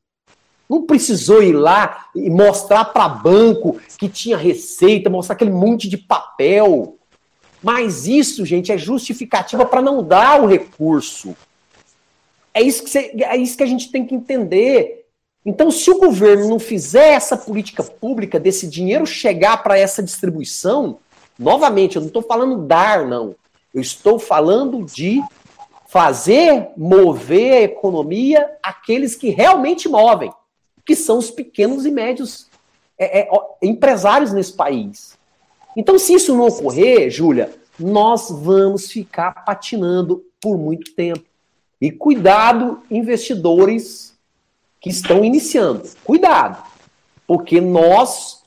S3: Não precisou ir lá e mostrar para banco que tinha receita, mostrar aquele monte de papel. Mas isso, gente, é justificativa para não dar o recurso. É isso que, você, é isso que a gente tem que entender. Então, se o governo não fizer essa política pública desse dinheiro chegar para essa distribuição, novamente, eu não estou falando dar, não. Eu estou falando de fazer mover a economia aqueles que realmente movem, que são os pequenos e médios é, é, empresários nesse país. Então, se isso não ocorrer, Júlia, nós vamos ficar patinando por muito tempo. E cuidado, investidores que estão iniciando. Cuidado, porque nós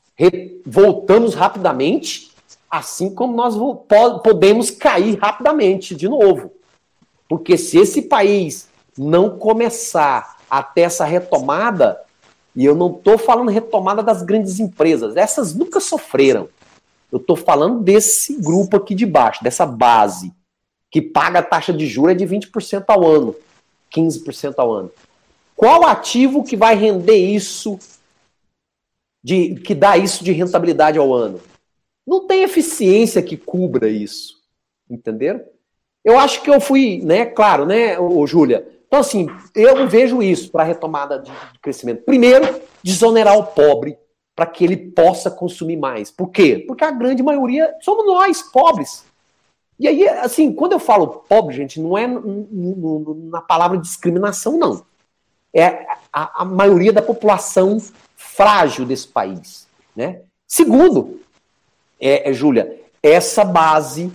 S3: voltamos rapidamente, assim como nós podemos cair rapidamente de novo. Porque se esse país não começar a ter essa retomada, e eu não estou falando retomada das grandes empresas, essas nunca sofreram. Eu estou falando desse grupo aqui de baixo, dessa base, que paga a taxa de juros é de 20% ao ano, 15% ao ano. Qual ativo que vai render isso, de, que dá isso de rentabilidade ao ano? Não tem eficiência que cubra isso. Entenderam? Eu acho que eu fui, né, claro, né, Júlia? Então, assim, eu vejo isso para a retomada de crescimento. Primeiro, desonerar o pobre para que ele possa consumir mais. Por quê? Porque a grande maioria somos nós, pobres. E aí, assim, quando eu falo pobre, gente, não é na palavra discriminação, não. É a, a maioria da população frágil desse país. Né? Segundo, é, é, Júlia, essa base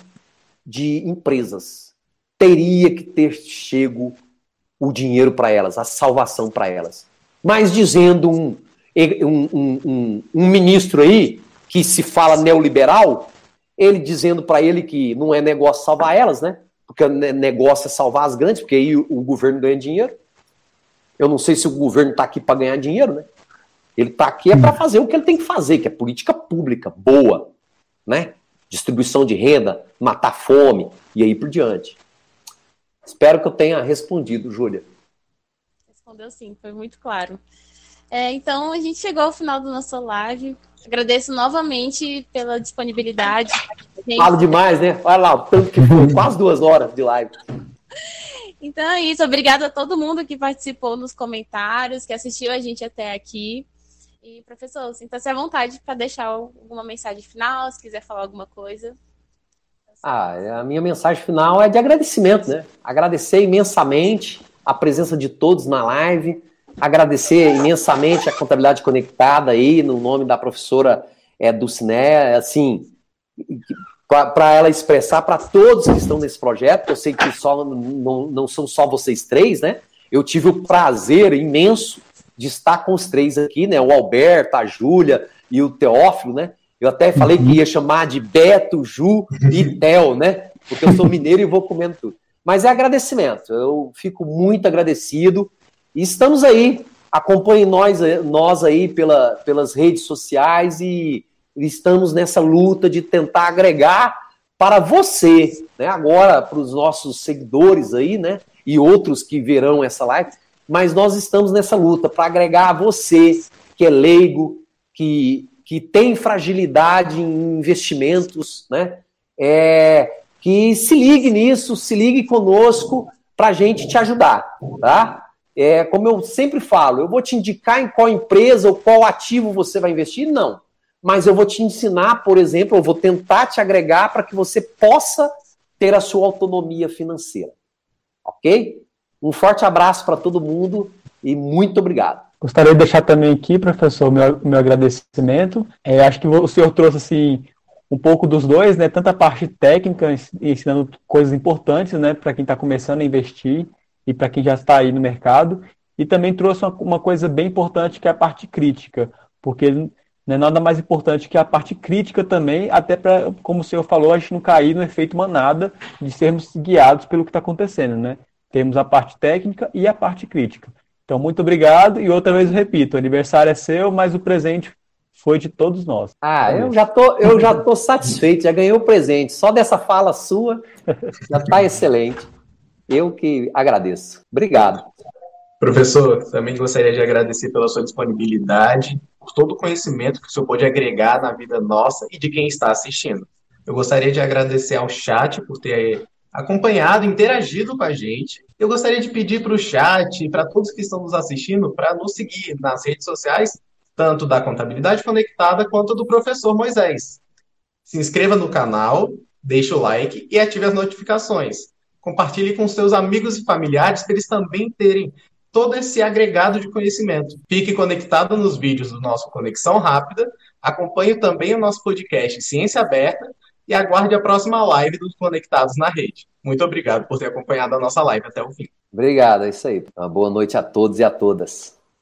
S3: de empresas. Teria que ter chego o dinheiro para elas, a salvação para elas. Mas dizendo um, um, um, um, ministro aí, que se fala neoliberal, ele dizendo para ele que não é negócio salvar elas, né? Porque negócio é salvar as grandes, porque aí o, o governo ganha dinheiro. Eu não sei se o governo está aqui para ganhar dinheiro, né? Ele está aqui é para fazer o que ele tem que fazer, que é política pública boa, né? distribuição de renda, matar fome e aí por diante. Espero que eu tenha respondido, Júlia.
S2: Respondeu sim, foi muito claro. É, então, a gente chegou ao final do nosso live. Agradeço novamente pela disponibilidade.
S3: Gente... Falo demais, né? Olha lá, o tanto que foi, [laughs] quase duas horas de live.
S2: Então é isso. Obrigada a todo mundo que participou nos comentários, que assistiu a gente até aqui. E, professor, sinta-se à vontade para deixar alguma mensagem final, se quiser falar alguma coisa.
S3: Ah, a minha mensagem final é de agradecimento, né? Agradecer imensamente a presença de todos na live, agradecer imensamente a contabilidade conectada aí, no nome da professora é, Dulciné, assim, para ela expressar para todos que estão nesse projeto, eu sei que só, não, não são só vocês três, né? Eu tive o prazer imenso de estar com os três aqui, né? O Alberto, a Júlia e o Teófilo, né? Eu até falei que ia chamar de Beto, Ju e Theo, né? Porque eu sou mineiro e vou comendo tudo. Mas é agradecimento. Eu fico muito agradecido. E estamos aí. Acompanhe nós, nós aí pela, pelas redes sociais e estamos nessa luta de tentar agregar para você, né? Agora, para os nossos seguidores aí, né? E outros que verão essa live, mas nós estamos nessa luta para agregar a você, que é leigo, que, que tem fragilidade em investimentos, né? É, que se ligue nisso, se ligue conosco para a gente te ajudar, tá? É, como eu sempre falo, eu vou te indicar em qual empresa ou qual ativo você vai investir? Não. Mas eu vou te ensinar, por exemplo, eu vou tentar te agregar para que você possa ter a sua autonomia financeira. Ok? Um forte abraço para todo mundo e muito obrigado.
S4: Gostaria de deixar também aqui, professor, meu, meu agradecimento. É, acho que o senhor trouxe assim um pouco dos dois, né? Tanto a parte técnica, ensinando coisas importantes, né, para quem está começando a investir e para quem já está aí no mercado, e também trouxe uma, uma, coisa bem importante que é a parte crítica, porque não é nada mais importante que a parte crítica também, até para, como o senhor falou, a gente não cair no efeito manada de sermos guiados pelo que está acontecendo, né? Temos a parte técnica e a parte crítica. Então, muito obrigado e outra vez eu repito, o aniversário é seu, mas o presente foi de todos nós.
S3: Ah, eu já tô, eu já tô satisfeito, já ganhei o presente. Só dessa fala sua já está excelente. Eu que agradeço. Obrigado.
S1: Professor, também gostaria de agradecer pela sua disponibilidade, por todo o conhecimento que o senhor pode agregar na vida nossa e de quem está assistindo. Eu gostaria de agradecer ao chat por ter acompanhado, interagido com a gente. Eu gostaria de pedir para o chat, para todos que estão nos assistindo, para nos seguir nas redes sociais, tanto da Contabilidade Conectada quanto do professor Moisés. Se inscreva no canal, deixe o like e ative as notificações. Compartilhe com seus amigos e familiares para eles também terem todo esse agregado de conhecimento. Fique conectado nos vídeos do nosso Conexão Rápida, acompanhe também o nosso podcast Ciência Aberta e aguarde a próxima live dos Conectados na Rede. Muito obrigado por ter acompanhado a nossa live até o fim.
S3: Obrigado, é isso aí. Uma boa noite a todos e a todas.